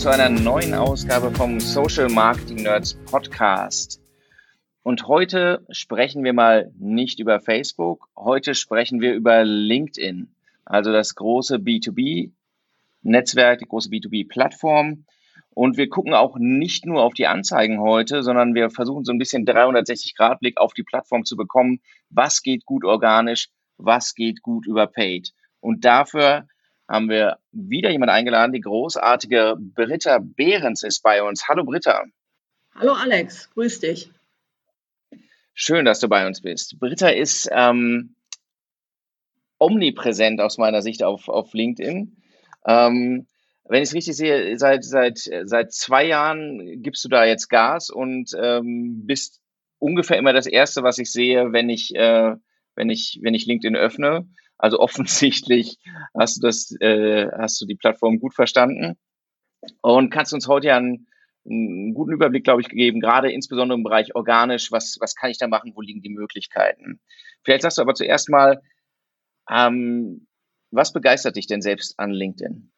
zu einer neuen Ausgabe vom Social Marketing Nerds Podcast. Und heute sprechen wir mal nicht über Facebook, heute sprechen wir über LinkedIn, also das große B2B-Netzwerk, die große B2B-Plattform. Und wir gucken auch nicht nur auf die Anzeigen heute, sondern wir versuchen so ein bisschen 360-Grad-Blick auf die Plattform zu bekommen. Was geht gut organisch? Was geht gut über Paid? Und dafür haben wir wieder jemand eingeladen. Die großartige Britta Behrens ist bei uns. Hallo Britta. Hallo Alex, grüß dich. Schön, dass du bei uns bist. Britta ist ähm, omnipräsent aus meiner Sicht auf, auf LinkedIn. Ähm, wenn ich es richtig sehe, seit, seit, seit zwei Jahren gibst du da jetzt Gas und ähm, bist ungefähr immer das Erste, was ich sehe, wenn ich, äh, wenn ich, wenn ich LinkedIn öffne. Also offensichtlich hast du das, äh, hast du die Plattform gut verstanden und kannst uns heute ja einen, einen guten Überblick, glaube ich, geben, gerade insbesondere im Bereich organisch. Was, was kann ich da machen? Wo liegen die Möglichkeiten? Vielleicht sagst du aber zuerst mal, ähm, was begeistert dich denn selbst an LinkedIn?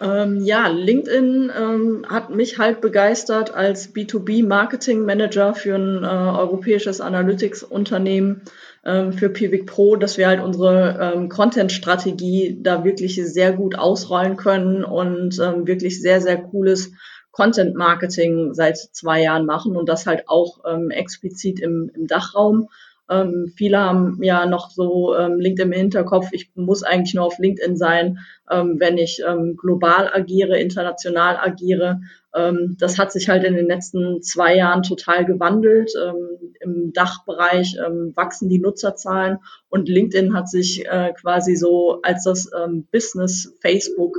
Ähm, ja, LinkedIn ähm, hat mich halt begeistert als B2B-Marketing-Manager für ein äh, europäisches Analytics-Unternehmen ähm, für Pivik Pro, dass wir halt unsere ähm, Content-Strategie da wirklich sehr gut ausrollen können und ähm, wirklich sehr, sehr cooles Content-Marketing seit zwei Jahren machen und das halt auch ähm, explizit im, im Dachraum. Ähm, viele haben ja noch so ähm, LinkedIn im Hinterkopf, ich muss eigentlich nur auf LinkedIn sein, ähm, wenn ich ähm, global agiere, international agiere. Ähm, das hat sich halt in den letzten zwei Jahren total gewandelt. Ähm, Im Dachbereich wachsen die Nutzerzahlen und LinkedIn hat sich äh, quasi so als das Business Facebook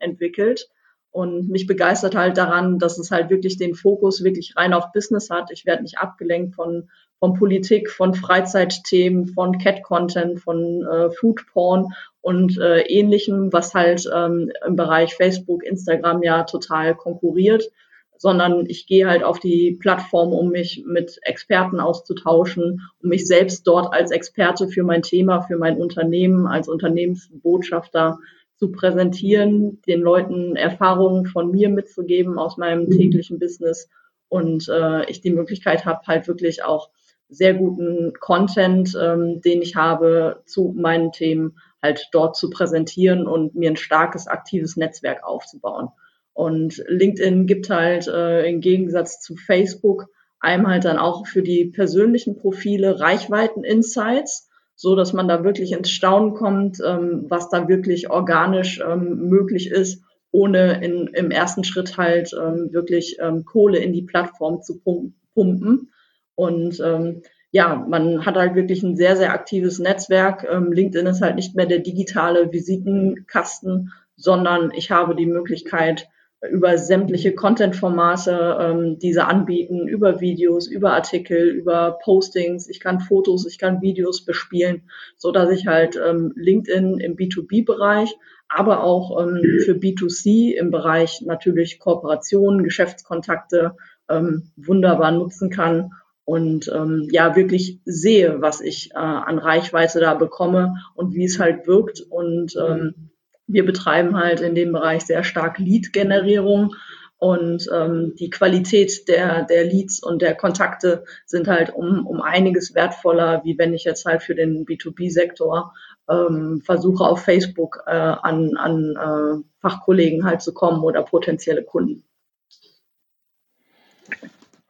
entwickelt. Und mich begeistert halt daran, dass es halt wirklich den Fokus wirklich rein auf Business hat. Ich werde nicht abgelenkt von von Politik, von Freizeitthemen, von Cat-Content, von äh, Food-Porn und äh, ähnlichem, was halt ähm, im Bereich Facebook, Instagram ja total konkurriert, sondern ich gehe halt auf die Plattform, um mich mit Experten auszutauschen, um mich selbst dort als Experte für mein Thema, für mein Unternehmen, als Unternehmensbotschafter zu präsentieren, den Leuten Erfahrungen von mir mitzugeben aus meinem täglichen Business und äh, ich die Möglichkeit habe, halt wirklich auch sehr guten Content, ähm, den ich habe, zu meinen Themen halt dort zu präsentieren und mir ein starkes, aktives Netzwerk aufzubauen. Und LinkedIn gibt halt äh, im Gegensatz zu Facebook einem halt dann auch für die persönlichen Profile Reichweiten-Insights, so dass man da wirklich ins Staunen kommt, ähm, was da wirklich organisch ähm, möglich ist, ohne in, im ersten Schritt halt ähm, wirklich ähm, Kohle in die Plattform zu pumpen. Und ähm, ja, man hat halt wirklich ein sehr, sehr aktives Netzwerk. Ähm, LinkedIn ist halt nicht mehr der digitale Visitenkasten, sondern ich habe die Möglichkeit, über sämtliche Content-Formate ähm, diese anbieten, über Videos, über Artikel, über Postings. Ich kann Fotos, ich kann Videos bespielen, so dass ich halt ähm, LinkedIn im B2B-Bereich, aber auch ähm, für B2C im Bereich natürlich Kooperationen, Geschäftskontakte ähm, wunderbar nutzen kann und ähm, ja wirklich sehe, was ich äh, an Reichweite da bekomme und wie es halt wirkt. Und ähm, wir betreiben halt in dem Bereich sehr stark Lead-Generierung und ähm, die Qualität der, der Leads und der Kontakte sind halt um, um einiges wertvoller, wie wenn ich jetzt halt für den B2B-Sektor ähm, versuche auf Facebook äh, an, an äh, Fachkollegen halt zu kommen oder potenzielle Kunden.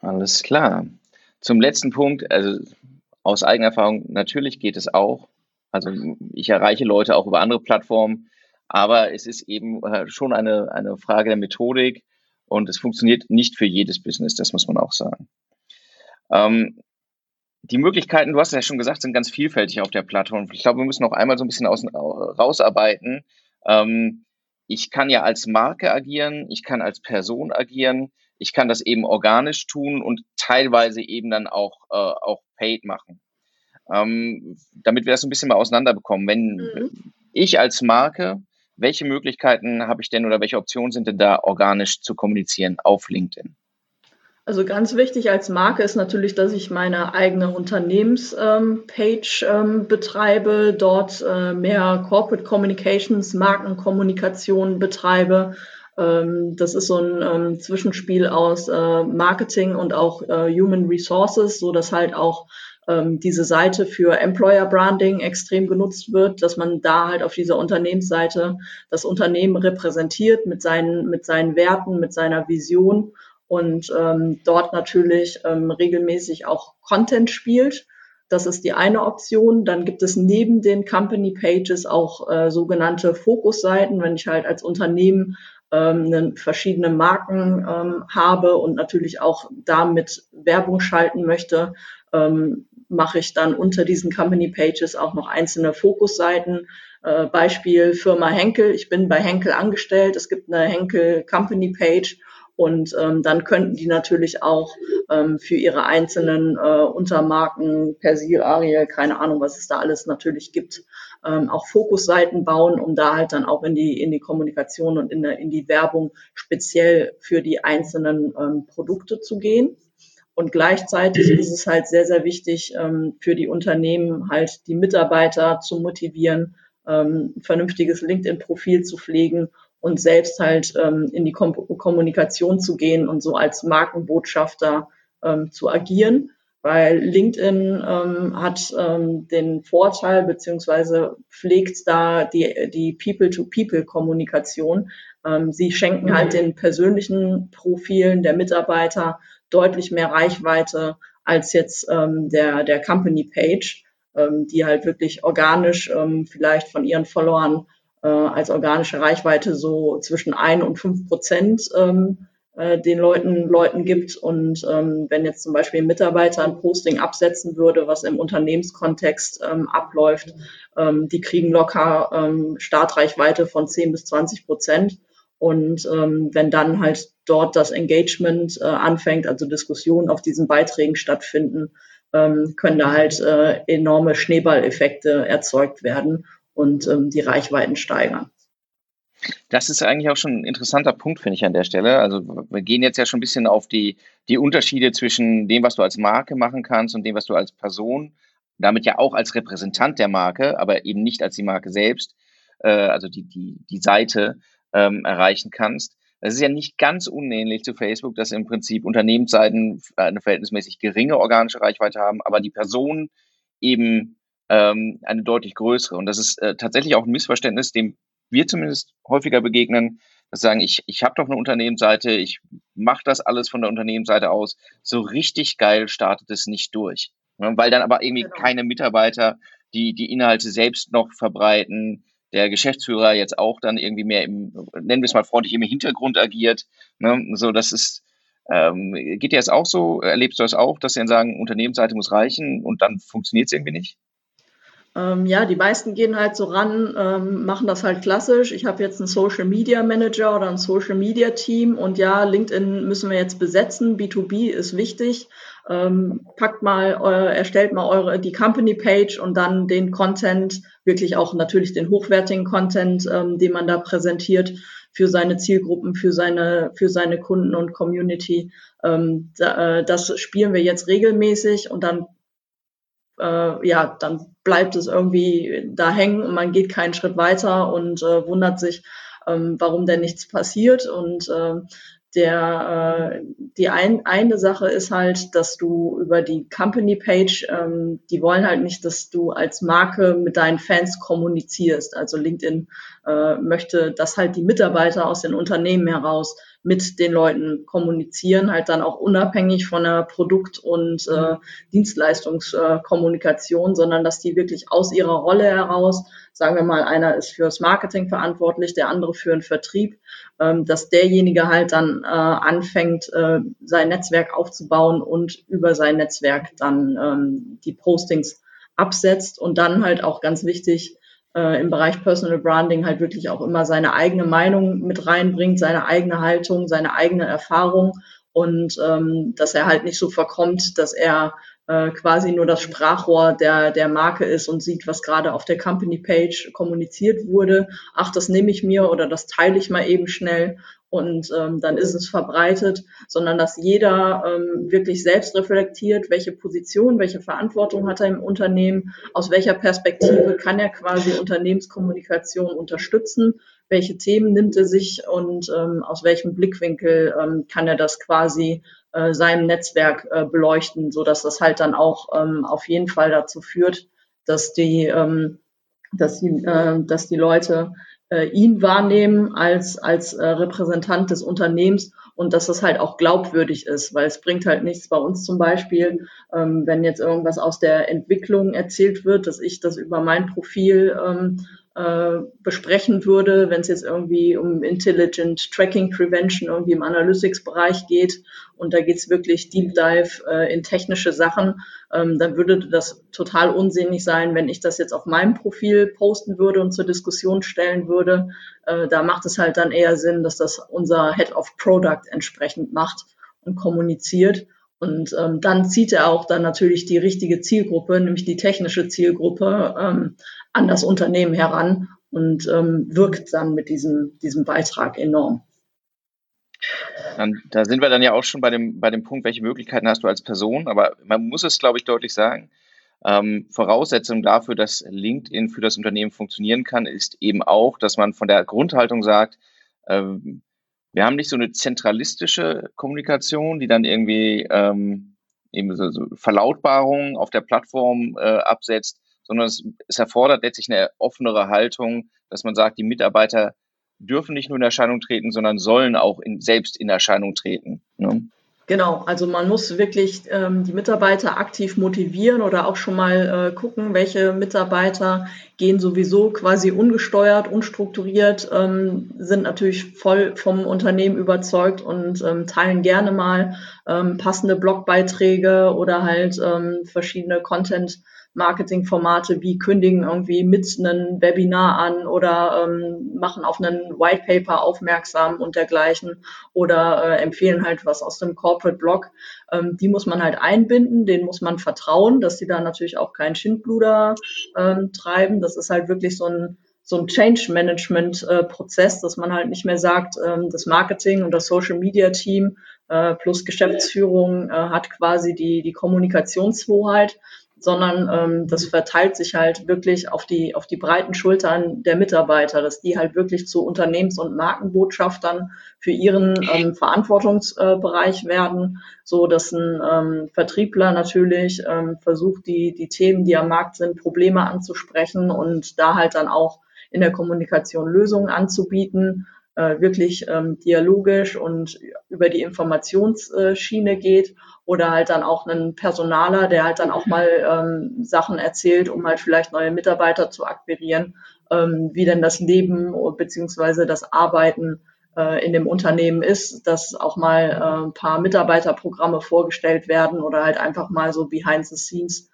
Alles klar. Zum letzten Punkt, also aus eigener Erfahrung, natürlich geht es auch. Also ich erreiche Leute auch über andere Plattformen, aber es ist eben äh, schon eine, eine Frage der Methodik und es funktioniert nicht für jedes Business, das muss man auch sagen. Ähm, die Möglichkeiten, du hast es ja schon gesagt, sind ganz vielfältig auf der Plattform. Ich glaube, wir müssen noch einmal so ein bisschen aus, rausarbeiten. Ähm, ich kann ja als Marke agieren, ich kann als Person agieren, ich kann das eben organisch tun und teilweise eben dann auch, äh, auch paid machen. Ähm, damit wir das ein bisschen mal auseinanderbekommen. Wenn mhm. ich als Marke, welche Möglichkeiten habe ich denn oder welche Optionen sind denn da organisch zu kommunizieren auf LinkedIn? Also ganz wichtig als Marke ist natürlich, dass ich meine eigene Unternehmenspage ähm, ähm, betreibe, dort äh, mehr Corporate Communications, Markenkommunikation betreibe, das ist so ein ähm, Zwischenspiel aus äh, Marketing und auch äh, Human Resources, so dass halt auch ähm, diese Seite für Employer Branding extrem genutzt wird, dass man da halt auf dieser Unternehmensseite das Unternehmen repräsentiert mit seinen, mit seinen Werten, mit seiner Vision und ähm, dort natürlich ähm, regelmäßig auch Content spielt. Das ist die eine Option. Dann gibt es neben den Company Pages auch äh, sogenannte Fokusseiten, wenn ich halt als Unternehmen ähm, verschiedene Marken ähm, habe und natürlich auch damit Werbung schalten möchte, ähm, mache ich dann unter diesen Company Pages auch noch einzelne Fokusseiten. Äh, Beispiel Firma Henkel. Ich bin bei Henkel angestellt. Es gibt eine Henkel Company Page und ähm, dann könnten die natürlich auch ähm, für ihre einzelnen äh, Untermarken, Persil, Ariel, keine Ahnung, was es da alles natürlich gibt, ähm, auch Fokusseiten bauen, um da halt dann auch in die, in die Kommunikation und in, der, in die Werbung speziell für die einzelnen ähm, Produkte zu gehen. Und gleichzeitig ist es halt sehr, sehr wichtig ähm, für die Unternehmen halt die Mitarbeiter zu motivieren, ähm, ein vernünftiges LinkedIn-Profil zu pflegen und selbst halt ähm, in die Kom Kommunikation zu gehen und so als Markenbotschafter ähm, zu agieren weil LinkedIn ähm, hat ähm, den Vorteil beziehungsweise pflegt da die, die People-to-People-Kommunikation. Ähm, sie schenken halt den persönlichen Profilen der Mitarbeiter deutlich mehr Reichweite als jetzt ähm, der, der Company-Page, ähm, die halt wirklich organisch ähm, vielleicht von ihren Followern äh, als organische Reichweite so zwischen ein und fünf Prozent ähm, äh, den Leuten, Leuten gibt. Und ähm, wenn jetzt zum Beispiel ein Mitarbeiter ein Posting absetzen würde, was im Unternehmenskontext ähm, abläuft, ähm, die kriegen locker ähm, Startreichweite von 10 bis 20 Prozent. Und ähm, wenn dann halt dort das Engagement äh, anfängt, also Diskussionen auf diesen Beiträgen stattfinden, ähm, können da halt äh, enorme Schneeballeffekte erzeugt werden und ähm, die Reichweiten steigern. Das ist eigentlich auch schon ein interessanter Punkt, finde ich an der Stelle. Also wir gehen jetzt ja schon ein bisschen auf die, die Unterschiede zwischen dem, was du als Marke machen kannst und dem, was du als Person, damit ja auch als Repräsentant der Marke, aber eben nicht als die Marke selbst, äh, also die, die, die Seite ähm, erreichen kannst. Das ist ja nicht ganz unähnlich zu Facebook, dass im Prinzip Unternehmensseiten eine verhältnismäßig geringe organische Reichweite haben, aber die Person eben ähm, eine deutlich größere. Und das ist äh, tatsächlich auch ein Missverständnis, dem wir zumindest häufiger begegnen, dass sagen, ich, ich habe doch eine Unternehmensseite, ich mache das alles von der Unternehmensseite aus. So richtig geil startet es nicht durch. Ne? Weil dann aber irgendwie genau. keine Mitarbeiter, die die Inhalte selbst noch verbreiten, der Geschäftsführer jetzt auch dann irgendwie mehr im, nennen wir es mal freundlich, im Hintergrund agiert. Ne? So, das ist, ähm, geht dir das auch so? Erlebst du das auch, dass sie dann sagen, Unternehmensseite muss reichen und dann funktioniert es irgendwie nicht? Ähm, ja, die meisten gehen halt so ran, ähm, machen das halt klassisch. Ich habe jetzt einen Social Media Manager oder ein Social Media Team und ja, LinkedIn müssen wir jetzt besetzen. B2B ist wichtig. Ähm, packt mal, äh, erstellt mal eure die Company Page und dann den Content, wirklich auch natürlich den hochwertigen Content, ähm, den man da präsentiert für seine Zielgruppen, für seine für seine Kunden und Community. Ähm, da, äh, das spielen wir jetzt regelmäßig und dann äh, ja, dann bleibt es irgendwie da hängen und man geht keinen Schritt weiter und äh, wundert sich, ähm, warum denn nichts passiert. Und äh, der, äh, die ein, eine Sache ist halt, dass du über die Company Page, ähm, die wollen halt nicht, dass du als Marke mit deinen Fans kommunizierst. Also LinkedIn äh, möchte, dass halt die Mitarbeiter aus den Unternehmen heraus mit den Leuten kommunizieren, halt dann auch unabhängig von der Produkt- und äh, Dienstleistungskommunikation, sondern dass die wirklich aus ihrer Rolle heraus, sagen wir mal, einer ist fürs Marketing verantwortlich, der andere für den Vertrieb, ähm, dass derjenige halt dann äh, anfängt, äh, sein Netzwerk aufzubauen und über sein Netzwerk dann ähm, die Postings absetzt und dann halt auch ganz wichtig, äh, im Bereich Personal Branding halt wirklich auch immer seine eigene Meinung mit reinbringt, seine eigene Haltung, seine eigene Erfahrung. Und ähm, dass er halt nicht so verkommt, dass er äh, quasi nur das Sprachrohr der, der Marke ist und sieht, was gerade auf der Company Page kommuniziert wurde. Ach, das nehme ich mir oder das teile ich mal eben schnell und ähm, dann ist es verbreitet, sondern dass jeder ähm, wirklich selbst reflektiert, welche Position, welche Verantwortung hat er im Unternehmen, aus welcher Perspektive kann er quasi Unternehmenskommunikation unterstützen, welche Themen nimmt er sich und ähm, aus welchem Blickwinkel ähm, kann er das quasi äh, seinem Netzwerk äh, beleuchten, so dass das halt dann auch ähm, auf jeden Fall dazu führt, dass die, ähm, dass die, äh, dass die Leute äh, ihn wahrnehmen als, als äh, Repräsentant des Unternehmens und dass das halt auch glaubwürdig ist, weil es bringt halt nichts bei uns zum Beispiel, ähm, wenn jetzt irgendwas aus der Entwicklung erzählt wird, dass ich das über mein Profil ähm, äh, besprechen würde, wenn es jetzt irgendwie um Intelligent Tracking Prevention irgendwie im Analytics-Bereich geht und da geht es wirklich Deep Dive äh, in technische Sachen, ähm, dann würde das total unsinnig sein, wenn ich das jetzt auf meinem Profil posten würde und zur Diskussion stellen würde. Äh, da macht es halt dann eher Sinn, dass das unser Head of Product entsprechend macht und kommuniziert. Und ähm, dann zieht er auch dann natürlich die richtige Zielgruppe, nämlich die technische Zielgruppe, ähm, an das Unternehmen heran und ähm, wirkt dann mit diesem, diesem Beitrag enorm. Dann, da sind wir dann ja auch schon bei dem, bei dem Punkt, welche Möglichkeiten hast du als Person. Aber man muss es, glaube ich, deutlich sagen. Ähm, Voraussetzung dafür, dass LinkedIn für das Unternehmen funktionieren kann, ist eben auch, dass man von der Grundhaltung sagt, ähm, wir haben nicht so eine zentralistische Kommunikation, die dann irgendwie ähm, eben so, Verlautbarungen auf der Plattform äh, absetzt, sondern es, es erfordert letztlich eine offenere Haltung, dass man sagt, die Mitarbeiter dürfen nicht nur in Erscheinung treten, sondern sollen auch in, selbst in Erscheinung treten. Ne? Genau, also man muss wirklich ähm, die Mitarbeiter aktiv motivieren oder auch schon mal äh, gucken, welche Mitarbeiter gehen sowieso quasi ungesteuert, unstrukturiert, ähm, sind natürlich voll vom Unternehmen überzeugt und ähm, teilen gerne mal ähm, passende Blogbeiträge oder halt ähm, verschiedene Content. Marketingformate wie kündigen irgendwie mit einem Webinar an oder ähm, machen auf einen White Paper aufmerksam und dergleichen oder äh, empfehlen halt was aus dem Corporate Blog. Ähm, die muss man halt einbinden, denen muss man vertrauen, dass sie da natürlich auch keinen Schindluder ähm, treiben. Das ist halt wirklich so ein so ein Change Management äh, dass man halt nicht mehr sagt, ähm, das Marketing und das Social Media Team äh, plus Geschäftsführung äh, hat quasi die, die Kommunikationshoheit, sondern ähm, das verteilt sich halt wirklich auf die, auf die breiten Schultern der Mitarbeiter, dass die halt wirklich zu Unternehmens- und Markenbotschaftern für ihren ähm, Verantwortungsbereich werden, so dass ein ähm, Vertriebler natürlich ähm, versucht, die, die Themen, die am Markt sind, Probleme anzusprechen und da halt dann auch in der Kommunikation Lösungen anzubieten, äh, wirklich ähm, dialogisch und über die Informationsschiene geht oder halt dann auch einen Personaler, der halt dann auch mal ähm, Sachen erzählt, um halt vielleicht neue Mitarbeiter zu akquirieren, ähm, wie denn das Leben beziehungsweise das Arbeiten äh, in dem Unternehmen ist, dass auch mal äh, ein paar Mitarbeiterprogramme vorgestellt werden oder halt einfach mal so behind the scenes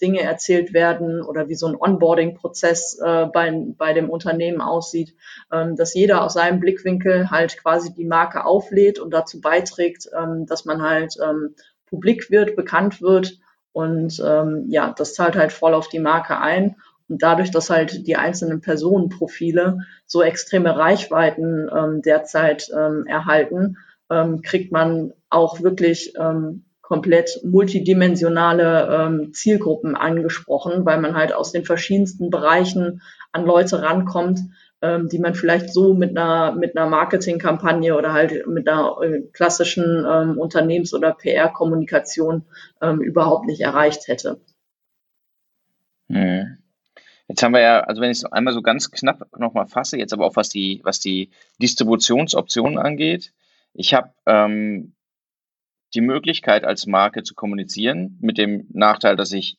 Dinge erzählt werden oder wie so ein Onboarding-Prozess äh, bei, bei dem Unternehmen aussieht, ähm, dass jeder aus seinem Blickwinkel halt quasi die Marke auflädt und dazu beiträgt, ähm, dass man halt ähm, publik wird, bekannt wird und ähm, ja, das zahlt halt voll auf die Marke ein. Und dadurch, dass halt die einzelnen Personenprofile so extreme Reichweiten ähm, derzeit ähm, erhalten, ähm, kriegt man auch wirklich ähm, komplett multidimensionale ähm, Zielgruppen angesprochen, weil man halt aus den verschiedensten Bereichen an Leute rankommt, ähm, die man vielleicht so mit einer mit einer Marketingkampagne oder halt mit einer äh, klassischen ähm, Unternehmens- oder PR-Kommunikation ähm, überhaupt nicht erreicht hätte. Hm. Jetzt haben wir ja, also wenn ich es einmal so ganz knapp nochmal fasse, jetzt aber auch was die, was die Distributionsoptionen angeht. Ich habe ähm, die Möglichkeit als Marke zu kommunizieren, mit dem Nachteil, dass ich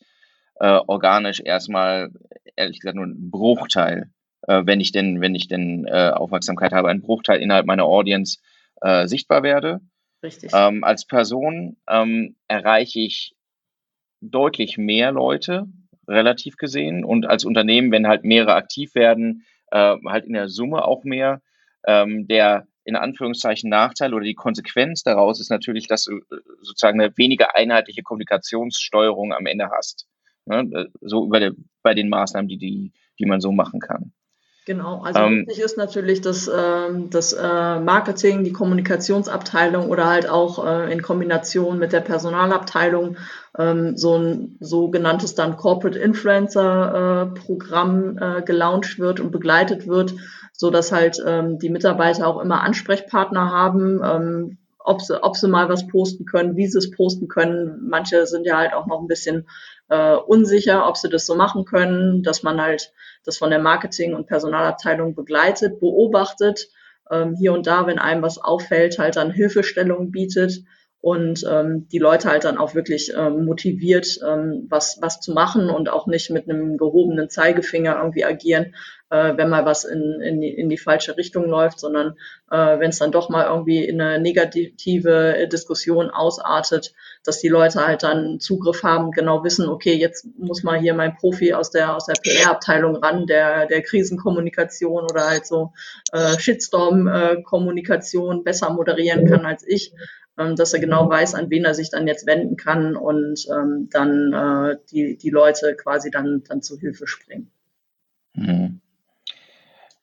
äh, organisch erstmal, ehrlich gesagt, nur einen Bruchteil, äh, wenn ich denn, wenn ich denn äh, Aufmerksamkeit habe, einen Bruchteil innerhalb meiner Audience äh, sichtbar werde. Richtig. Ähm, als Person ähm, erreiche ich deutlich mehr Leute, relativ gesehen, und als Unternehmen, wenn halt mehrere aktiv werden, äh, halt in der Summe auch mehr. Ähm, der in Anführungszeichen Nachteil oder die Konsequenz daraus ist natürlich, dass du äh, sozusagen eine weniger einheitliche Kommunikationssteuerung am Ende hast. Ne? Äh, so über der, bei den Maßnahmen, die, die, die man so machen kann. Genau, also ähm, wichtig ist natürlich, dass ähm, das äh, Marketing, die Kommunikationsabteilung oder halt auch äh, in Kombination mit der Personalabteilung ähm, so ein sogenanntes dann Corporate Influencer äh, Programm äh, gelauncht wird und begleitet wird, so dass halt ähm, die Mitarbeiter auch immer Ansprechpartner haben, ähm, ob sie, ob sie mal was posten können, wie sie es posten können. Manche sind ja halt auch noch ein bisschen äh, unsicher, ob sie das so machen können, dass man halt das von der Marketing- und Personalabteilung begleitet, beobachtet, ähm, hier und da, wenn einem was auffällt, halt dann Hilfestellung bietet und ähm, die Leute halt dann auch wirklich ähm, motiviert, ähm, was, was zu machen und auch nicht mit einem gehobenen Zeigefinger irgendwie agieren, äh, wenn mal was in, in, die, in die falsche Richtung läuft, sondern äh, wenn es dann doch mal irgendwie in eine negative Diskussion ausartet, dass die Leute halt dann Zugriff haben, genau wissen, okay, jetzt muss mal hier mein Profi aus der aus der PR-Abteilung ran, der der Krisenkommunikation oder halt so äh, Shitstorm-Kommunikation besser moderieren kann als ich dass er genau weiß, an wen er sich dann jetzt wenden kann und ähm, dann äh, die, die Leute quasi dann, dann zu Hilfe springen. Mhm.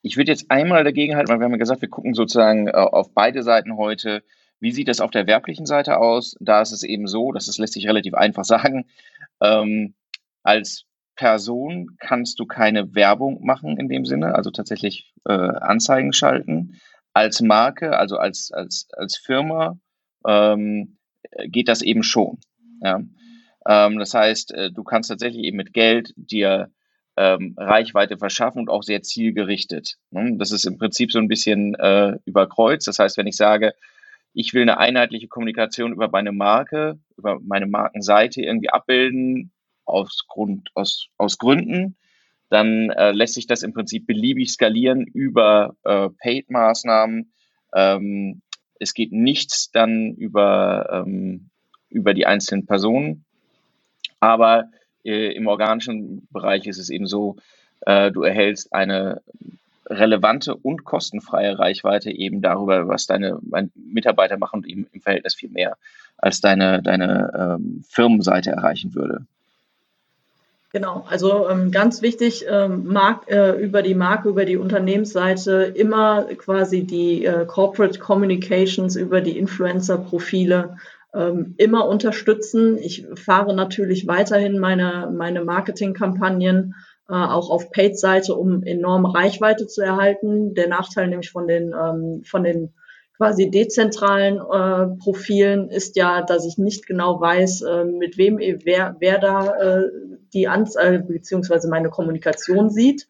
Ich würde jetzt einmal dagegen halten, weil wir haben ja gesagt, wir gucken sozusagen äh, auf beide Seiten heute. Wie sieht das auf der werblichen Seite aus? Da ist es eben so, dass es lässt sich relativ einfach sagen. Ähm, als Person kannst du keine Werbung machen in dem Sinne, also tatsächlich äh, Anzeigen schalten. Als Marke, also als, als, als Firma, ähm, geht das eben schon. Ja? Ähm, das heißt, äh, du kannst tatsächlich eben mit Geld dir ähm, Reichweite verschaffen und auch sehr zielgerichtet. Ne? Das ist im Prinzip so ein bisschen äh, überkreuzt. Das heißt, wenn ich sage, ich will eine einheitliche Kommunikation über meine Marke, über meine Markenseite irgendwie abbilden, aus, Grund, aus, aus Gründen, dann äh, lässt sich das im Prinzip beliebig skalieren über äh, Paid-Maßnahmen. Ähm, es geht nichts dann über, ähm, über die einzelnen Personen. Aber äh, im organischen Bereich ist es eben so, äh, du erhältst eine relevante und kostenfreie Reichweite eben darüber, was deine Mitarbeiter machen und eben im Verhältnis viel mehr, als deine, deine ähm, Firmenseite erreichen würde. Genau, also ähm, ganz wichtig, ähm, Mark, äh, über die Marke, über die Unternehmensseite immer quasi die äh, Corporate Communications, über die Influencer-Profile ähm, immer unterstützen. Ich fahre natürlich weiterhin meine, meine Marketingkampagnen äh, auch auf Paid-Seite, um enorme Reichweite zu erhalten. Der Nachteil nämlich von den, ähm, von den quasi dezentralen äh, Profilen ist ja, dass ich nicht genau weiß, äh, mit wem wer, wer da äh, die Anzahl beziehungsweise meine Kommunikation sieht.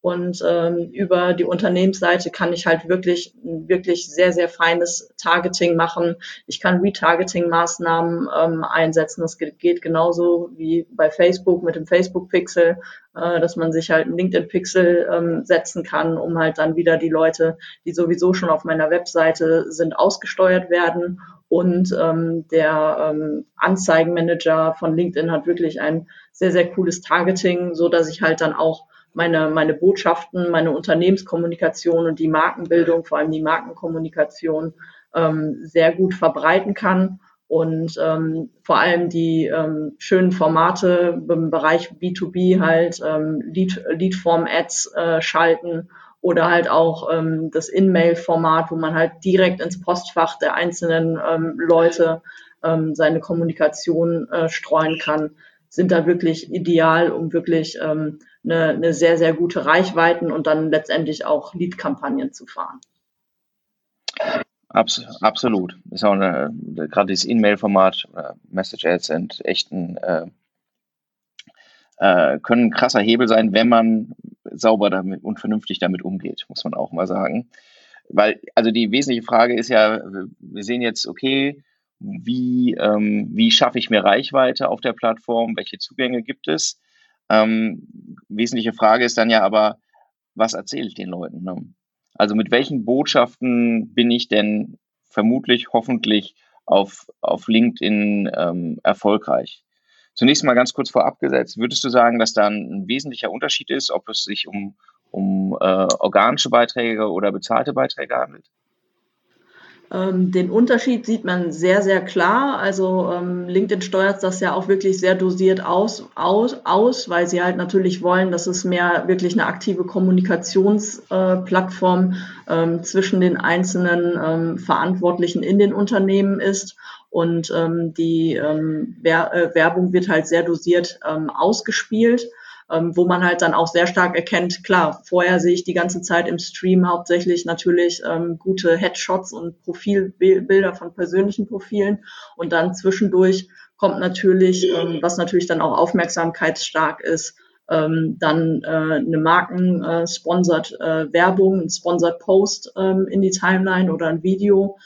Und ähm, über die Unternehmensseite kann ich halt wirklich, wirklich sehr, sehr feines Targeting machen. Ich kann Retargeting-Maßnahmen ähm, einsetzen. Das geht genauso wie bei Facebook mit dem Facebook-Pixel, äh, dass man sich halt ein LinkedIn-Pixel ähm, setzen kann, um halt dann wieder die Leute, die sowieso schon auf meiner Webseite sind, ausgesteuert werden. Und ähm, der ähm, Anzeigenmanager von LinkedIn hat wirklich ein sehr, sehr cooles Targeting, so dass ich halt dann auch meine, meine Botschaften, meine Unternehmenskommunikation und die Markenbildung, vor allem die Markenkommunikation, ähm, sehr gut verbreiten kann und ähm, vor allem die ähm, schönen Formate im Bereich B2B halt ähm, Lead, Leadform-Ads äh, schalten oder halt auch ähm, das In-Mail-Format, wo man halt direkt ins Postfach der einzelnen ähm, Leute ähm, seine Kommunikation äh, streuen kann, sind da wirklich ideal, um wirklich ähm, eine, eine sehr, sehr gute Reichweiten und dann letztendlich auch Lead-Kampagnen zu fahren. Abs absolut. Ist auch eine, gerade dieses In-Mail-Format, äh, Message Ads sind echt ein, äh, äh, können ein krasser Hebel sein, wenn man sauber damit und vernünftig damit umgeht, muss man auch mal sagen. Weil, also die wesentliche Frage ist ja, wir sehen jetzt, okay, wie, ähm, wie schaffe ich mir Reichweite auf der Plattform, welche Zugänge gibt es? Ähm, wesentliche Frage ist dann ja aber, was erzähle ich den Leuten? Ne? Also mit welchen Botschaften bin ich denn vermutlich, hoffentlich auf, auf LinkedIn ähm, erfolgreich? Zunächst mal ganz kurz vorab gesetzt, würdest du sagen, dass da ein, wesentlicher Unterschied ist, ob es sich um, um äh, organische Beiträge oder bezahlte Beiträge handelt? Ähm, den Unterschied sieht man sehr, sehr klar. Also ähm, LinkedIn steuert das ja auch wirklich sehr dosiert aus, aus, aus, weil sie halt natürlich wollen, dass es mehr wirklich eine aktive Kommunikationsplattform äh, ähm, zwischen den einzelnen Verantwortlichen in den Unternehmen ist. Und die äh, Werbung wird halt sehr dosiert ausgespielt ähm, wo man halt dann auch sehr stark erkennt, klar, vorher sehe ich die ganze Zeit im Stream hauptsächlich natürlich ähm, gute Headshots und Profilbilder von persönlichen Profilen. Und dann zwischendurch kommt natürlich, ähm, was natürlich dann auch aufmerksamkeitsstark ist, ähm, dann äh, eine Marken-sponsored äh, äh, Werbung, ein sponsored Post ähm, in die Timeline oder ein Video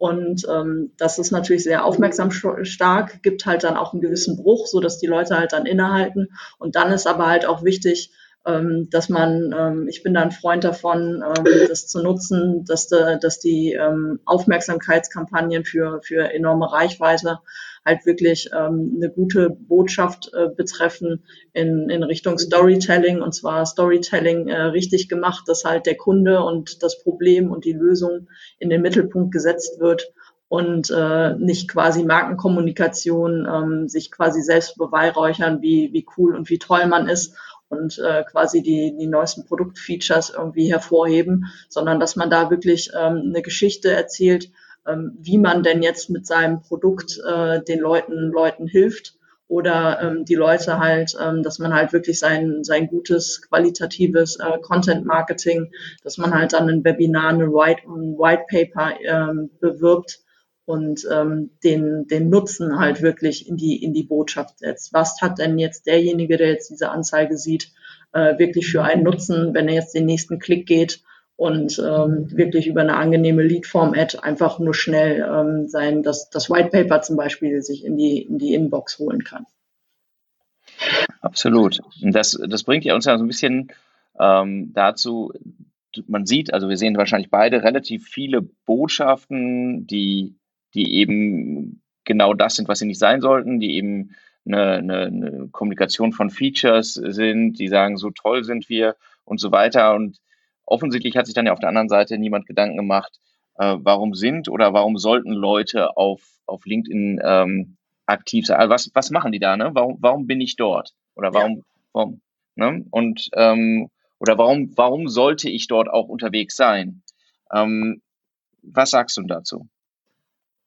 und ähm, das ist natürlich sehr aufmerksam stark, gibt halt dann auch einen gewissen Bruch, so dass die Leute halt dann innehalten. Und dann ist aber halt auch wichtig, ähm, dass man, ähm, ich bin da ein Freund davon, ähm, das zu nutzen, dass, de, dass die ähm, Aufmerksamkeitskampagnen für, für enorme Reichweite halt wirklich ähm, eine gute Botschaft äh, betreffen in, in Richtung Storytelling. Und zwar Storytelling äh, richtig gemacht, dass halt der Kunde und das Problem und die Lösung in den Mittelpunkt gesetzt wird und äh, nicht quasi Markenkommunikation ähm, sich quasi selbst beweihräuchern, wie, wie cool und wie toll man ist und äh, quasi die, die neuesten Produktfeatures irgendwie hervorheben, sondern dass man da wirklich ähm, eine Geschichte erzählt, ähm, wie man denn jetzt mit seinem Produkt äh, den Leuten, Leuten hilft oder ähm, die Leute halt, ähm, dass man halt wirklich sein, sein gutes, qualitatives äh, Content Marketing, dass man halt dann ein Webinar, eine White, ein White Paper ähm, bewirbt und ähm, den, den Nutzen halt wirklich in die, in die Botschaft setzt. Was hat denn jetzt derjenige, der jetzt diese Anzeige sieht, äh, wirklich für einen Nutzen, wenn er jetzt den nächsten Klick geht und ähm, wirklich über eine angenehme Lead-Form-Ad einfach nur schnell ähm, sein, das, das White Paper zum Beispiel sich in die, in die Inbox holen kann. Absolut. Und das, das bringt ja uns ja so ein bisschen ähm, dazu, man sieht, also wir sehen wahrscheinlich beide relativ viele Botschaften, die, die eben genau das sind, was sie nicht sein sollten, die eben eine, eine, eine Kommunikation von Features sind, die sagen, so toll sind wir und so weiter. Und offensichtlich hat sich dann ja auf der anderen Seite niemand Gedanken gemacht, äh, warum sind oder warum sollten Leute auf, auf LinkedIn ähm, aktiv sein? Also was, was machen die da? Ne? Warum, warum bin ich dort? Oder warum, ja. warum ne? Und ähm, oder warum, warum sollte ich dort auch unterwegs sein? Ähm, was sagst du dazu?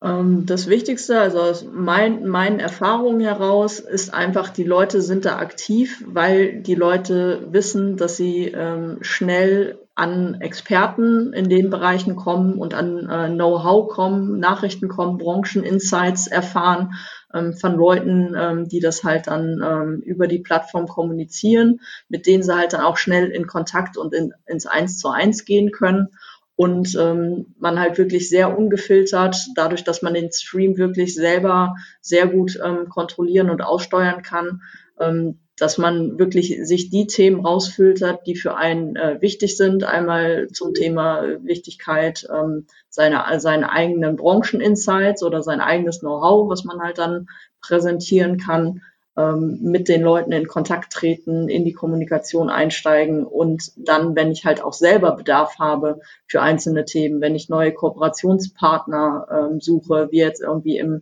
Ähm, das Wichtigste, also aus mein, meinen Erfahrungen heraus, ist einfach, die Leute sind da aktiv, weil die Leute wissen, dass sie ähm, schnell an Experten in den Bereichen kommen und an äh, Know-how kommen, Nachrichten kommen, Brancheninsights erfahren ähm, von Leuten, ähm, die das halt dann ähm, über die Plattform kommunizieren, mit denen sie halt dann auch schnell in Kontakt und in, ins Eins zu eins gehen können und ähm, man halt wirklich sehr ungefiltert, dadurch, dass man den Stream wirklich selber sehr gut ähm, kontrollieren und aussteuern kann, ähm, dass man wirklich sich die Themen rausfiltert, die für einen äh, wichtig sind. Einmal zum Thema Wichtigkeit ähm, seiner, seine eigenen Brancheninsights oder sein eigenes Know-how, was man halt dann präsentieren kann ähm, mit den Leuten in Kontakt treten, in die Kommunikation einsteigen und dann, wenn ich halt auch selber Bedarf habe für einzelne Themen, wenn ich neue Kooperationspartner ähm, suche, wie jetzt irgendwie im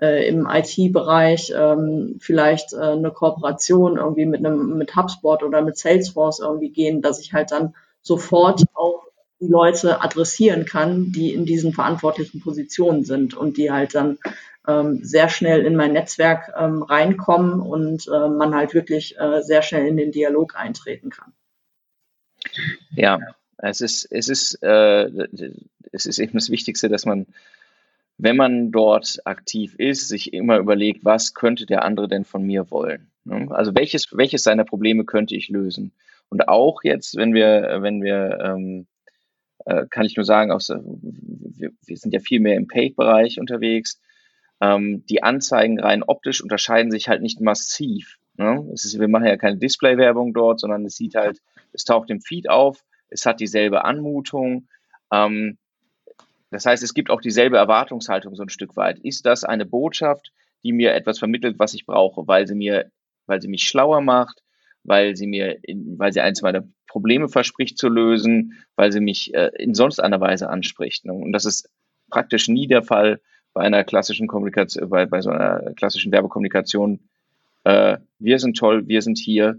äh, im IT-Bereich ähm, vielleicht äh, eine Kooperation irgendwie mit einem mit HubSpot oder mit Salesforce irgendwie gehen, dass ich halt dann sofort auch die Leute adressieren kann, die in diesen verantwortlichen Positionen sind und die halt dann ähm, sehr schnell in mein Netzwerk ähm, reinkommen und äh, man halt wirklich äh, sehr schnell in den Dialog eintreten kann. Ja, es ist, es ist, äh, es ist eben das Wichtigste, dass man, wenn man dort aktiv ist, sich immer überlegt, was könnte der andere denn von mir wollen? Ne? Also welches, welches seiner Probleme könnte ich lösen? Und auch jetzt, wenn wir, wenn wir, ähm, äh, kann ich nur sagen, aus, wir, wir sind ja viel mehr im Paid-Bereich unterwegs ähm, die Anzeigen rein optisch unterscheiden sich halt nicht massiv. Ne? Ist, wir machen ja keine Display-Werbung dort, sondern es sieht halt, es taucht im Feed auf, es hat dieselbe Anmutung. Ähm, das heißt, es gibt auch dieselbe Erwartungshaltung so ein Stück weit. Ist das eine Botschaft, die mir etwas vermittelt, was ich brauche, weil sie mir, weil sie mich schlauer macht, weil sie mir, in, weil sie eins meiner Probleme verspricht zu lösen, weil sie mich äh, in sonst einer Weise anspricht. Ne? Und das ist praktisch nie der Fall bei einer klassischen Kommunikation, bei, bei so einer klassischen Werbekommunikation. Äh, wir sind toll, wir sind hier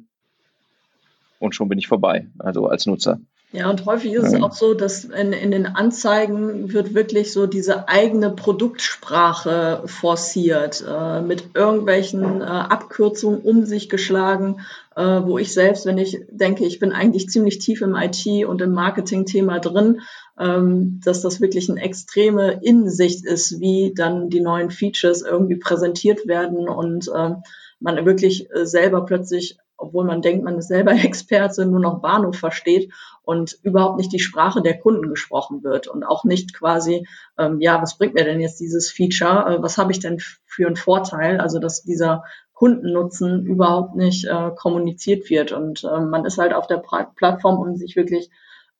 und schon bin ich vorbei, also als Nutzer. Ja, und häufig ist es auch so, dass in, in den Anzeigen wird wirklich so diese eigene Produktsprache forciert, äh, mit irgendwelchen äh, Abkürzungen um sich geschlagen, äh, wo ich selbst, wenn ich denke, ich bin eigentlich ziemlich tief im IT und im Marketing-Thema drin, ähm, dass das wirklich eine extreme Innensicht ist, wie dann die neuen Features irgendwie präsentiert werden und äh, man wirklich äh, selber plötzlich obwohl man denkt, man ist selber Experte, nur noch Bahnhof versteht und überhaupt nicht die Sprache der Kunden gesprochen wird und auch nicht quasi, ähm, ja, was bringt mir denn jetzt dieses Feature? Äh, was habe ich denn für einen Vorteil? Also, dass dieser Kundennutzen überhaupt nicht äh, kommuniziert wird und äh, man ist halt auf der pra Plattform, um sich wirklich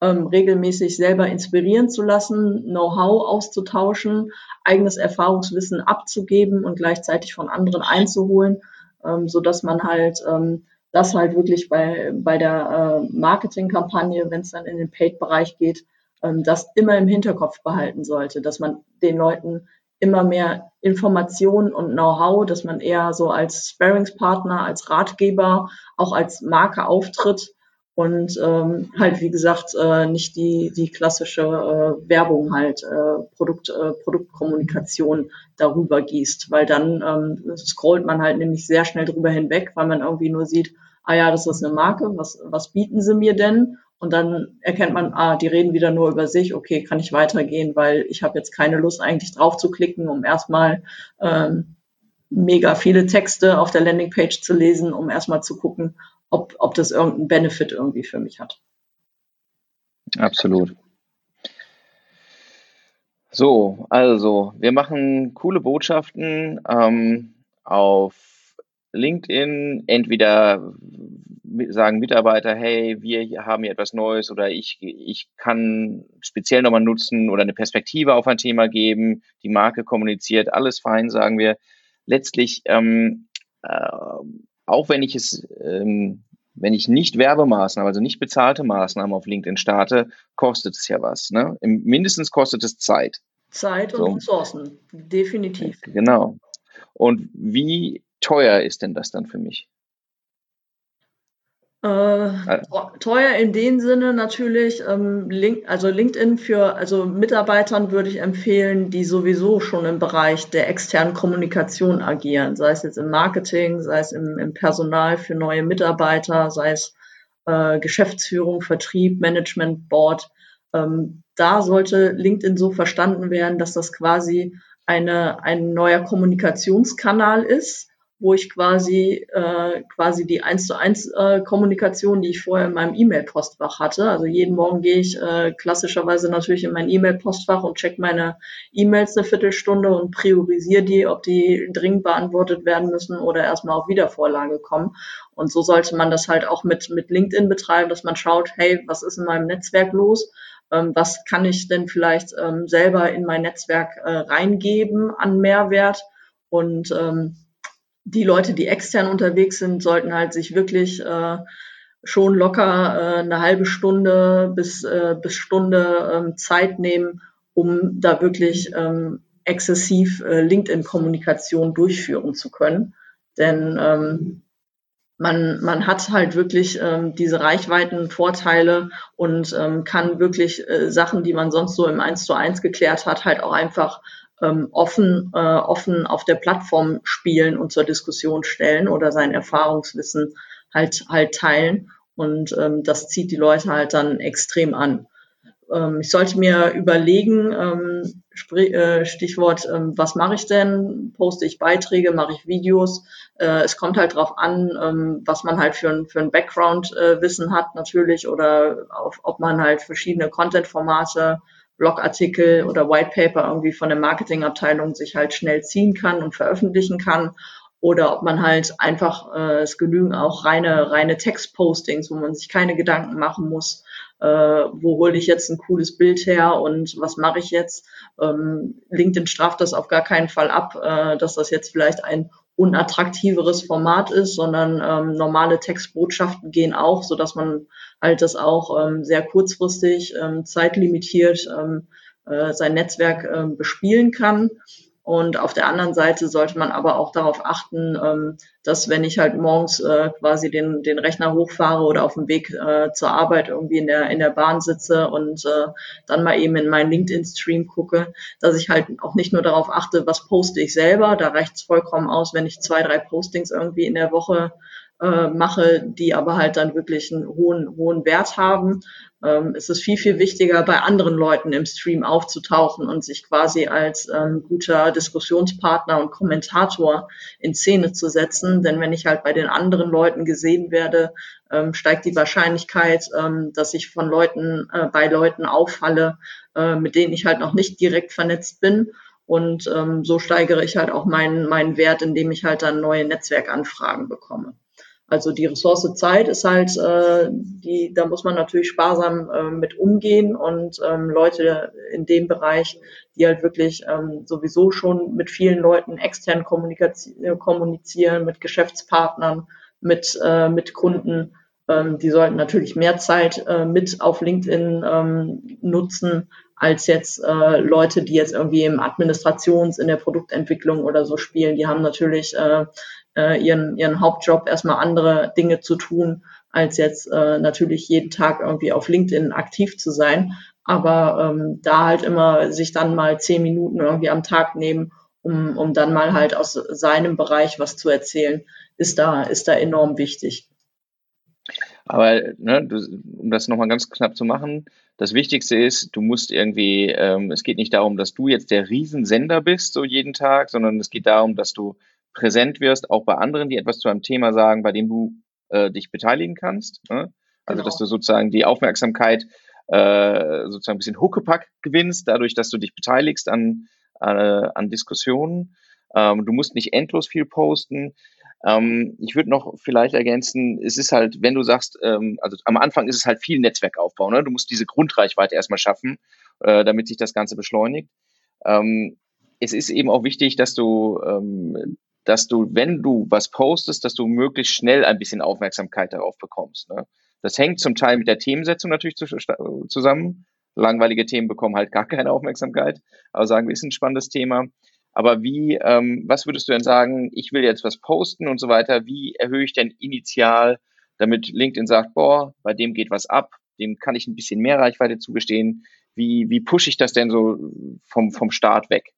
ähm, regelmäßig selber inspirieren zu lassen, Know-how auszutauschen, eigenes Erfahrungswissen abzugeben und gleichzeitig von anderen einzuholen, ähm, so dass man halt ähm, das halt wirklich bei, bei der äh, Marketingkampagne, wenn es dann in den Paid-Bereich geht, ähm, das immer im Hinterkopf behalten sollte, dass man den Leuten immer mehr Informationen und Know-how, dass man eher so als Sparringspartner, als Ratgeber, auch als Marke auftritt und ähm, halt wie gesagt äh, nicht die die klassische äh, Werbung halt äh, Produkt äh, Produktkommunikation darüber gießt, weil dann ähm, scrollt man halt nämlich sehr schnell drüber hinweg, weil man irgendwie nur sieht, ah ja, das ist eine Marke, was, was bieten sie mir denn? Und dann erkennt man, ah, die reden wieder nur über sich, okay, kann ich weitergehen, weil ich habe jetzt keine Lust eigentlich drauf zu klicken, um erstmal ähm, mega viele Texte auf der Landingpage zu lesen, um erstmal zu gucken, ob, ob das irgendeinen Benefit irgendwie für mich hat. Absolut. So, also wir machen coole Botschaften ähm, auf LinkedIn entweder sagen Mitarbeiter, hey, wir haben hier etwas Neues oder ich, ich kann speziell nochmal nutzen oder eine Perspektive auf ein Thema geben, die Marke kommuniziert, alles fein, sagen wir. Letztlich, ähm, äh, auch wenn ich es, ähm, wenn ich nicht Werbemaßnahmen, also nicht bezahlte Maßnahmen auf LinkedIn starte, kostet es ja was. Ne? mindestens kostet es Zeit. Zeit und so. Ressourcen, definitiv. Genau. Und wie teuer ist denn das dann für mich? Äh, teuer in dem Sinne natürlich, ähm, Link, also LinkedIn für also Mitarbeitern würde ich empfehlen, die sowieso schon im Bereich der externen Kommunikation agieren, sei es jetzt im Marketing, sei es im, im Personal für neue Mitarbeiter, sei es äh, Geschäftsführung, Vertrieb, Management, Board. Ähm, da sollte LinkedIn so verstanden werden, dass das quasi eine, ein neuer Kommunikationskanal ist, wo ich quasi äh, quasi die eins zu eins äh, Kommunikation, die ich vorher in meinem E-Mail-Postfach hatte. Also jeden Morgen gehe ich äh, klassischerweise natürlich in mein E-Mail-Postfach und check meine E-Mails eine Viertelstunde und priorisiere die, ob die dringend beantwortet werden müssen oder erstmal auf Wiedervorlage kommen. Und so sollte man das halt auch mit mit LinkedIn betreiben, dass man schaut, hey, was ist in meinem Netzwerk los? Ähm, was kann ich denn vielleicht ähm, selber in mein Netzwerk äh, reingeben an Mehrwert? Und ähm, die Leute, die extern unterwegs sind, sollten halt sich wirklich äh, schon locker äh, eine halbe Stunde bis, äh, bis Stunde ähm, Zeit nehmen, um da wirklich ähm, exzessiv äh, LinkedIn-Kommunikation durchführen zu können. Denn ähm, man, man hat halt wirklich ähm, diese Reichweitenvorteile und ähm, kann wirklich äh, Sachen, die man sonst so im Eins zu eins geklärt hat, halt auch einfach ähm, offen, äh, offen auf der Plattform spielen und zur Diskussion stellen oder sein Erfahrungswissen halt, halt teilen. Und ähm, das zieht die Leute halt dann extrem an. Ähm, ich sollte mir überlegen, ähm, äh, Stichwort, ähm, was mache ich denn? Poste ich Beiträge, mache ich Videos? Äh, es kommt halt drauf an, ähm, was man halt für ein, für ein Background-Wissen äh, hat natürlich oder auf, ob man halt verschiedene Content-Formate Blogartikel oder White Paper irgendwie von der Marketingabteilung sich halt schnell ziehen kann und veröffentlichen kann oder ob man halt einfach, äh, es genügen auch reine, reine Textpostings, wo man sich keine Gedanken machen muss, äh, wo hole ich jetzt ein cooles Bild her und was mache ich jetzt. Ähm, LinkedIn straft das auf gar keinen Fall ab, äh, dass das jetzt vielleicht ein unattraktiveres Format ist, sondern ähm, normale Textbotschaften gehen auch, so dass man halt das auch ähm, sehr kurzfristig, ähm, zeitlimitiert ähm, äh, sein Netzwerk äh, bespielen kann. Und auf der anderen Seite sollte man aber auch darauf achten, ähm, dass wenn ich halt morgens äh, quasi den, den Rechner hochfahre oder auf dem Weg äh, zur Arbeit irgendwie in der, in der Bahn sitze und äh, dann mal eben in meinen LinkedIn-Stream gucke, dass ich halt auch nicht nur darauf achte, was poste ich selber. Da reicht es vollkommen aus, wenn ich zwei, drei Postings irgendwie in der Woche äh, mache, die aber halt dann wirklich einen hohen, hohen Wert haben. Ähm, es ist viel, viel wichtiger, bei anderen Leuten im Stream aufzutauchen und sich quasi als ähm, guter Diskussionspartner und Kommentator in Szene zu setzen. Denn wenn ich halt bei den anderen Leuten gesehen werde, ähm, steigt die Wahrscheinlichkeit, ähm, dass ich von Leuten, äh, bei Leuten auffalle, äh, mit denen ich halt noch nicht direkt vernetzt bin. Und ähm, so steigere ich halt auch meinen, meinen Wert, indem ich halt dann neue Netzwerkanfragen bekomme. Also die Ressource Zeit ist halt, äh, die, da muss man natürlich sparsam äh, mit umgehen und ähm, Leute in dem Bereich, die halt wirklich ähm, sowieso schon mit vielen Leuten extern kommunizieren, mit Geschäftspartnern, mit, äh, mit Kunden, ähm, die sollten natürlich mehr Zeit äh, mit auf LinkedIn ähm, nutzen, als jetzt äh, Leute, die jetzt irgendwie im Administrations-, in der Produktentwicklung oder so spielen. Die haben natürlich äh, äh, ihren, ihren Hauptjob erstmal andere Dinge zu tun, als jetzt äh, natürlich jeden Tag irgendwie auf LinkedIn aktiv zu sein. Aber ähm, da halt immer sich dann mal zehn Minuten irgendwie am Tag nehmen, um, um dann mal halt aus seinem Bereich was zu erzählen, ist da, ist da enorm wichtig. Aber ne, um das nochmal ganz knapp zu machen, das Wichtigste ist, du musst irgendwie, ähm, es geht nicht darum, dass du jetzt der Riesensender bist, so jeden Tag, sondern es geht darum, dass du präsent wirst, auch bei anderen, die etwas zu einem Thema sagen, bei dem du äh, dich beteiligen kannst. Ne? Also genau. dass du sozusagen die Aufmerksamkeit äh, sozusagen ein bisschen Huckepack gewinnst, dadurch, dass du dich beteiligst an, äh, an Diskussionen. Ähm, du musst nicht endlos viel posten. Ähm, ich würde noch vielleicht ergänzen, es ist halt, wenn du sagst, ähm, also am Anfang ist es halt viel Netzwerkaufbau. Ne? Du musst diese Grundreichweite erstmal schaffen, äh, damit sich das Ganze beschleunigt. Ähm, es ist eben auch wichtig, dass du ähm, dass du, wenn du was postest, dass du möglichst schnell ein bisschen Aufmerksamkeit darauf bekommst. Ne? Das hängt zum Teil mit der Themensetzung natürlich zu, zusammen. Langweilige Themen bekommen halt gar keine Aufmerksamkeit, aber sagen wir, ist ein spannendes Thema. Aber wie, ähm, was würdest du denn sagen, ich will jetzt was posten und so weiter, wie erhöhe ich denn initial, damit LinkedIn sagt, boah, bei dem geht was ab, dem kann ich ein bisschen mehr Reichweite zugestehen. Wie, wie pushe ich das denn so vom, vom Start weg?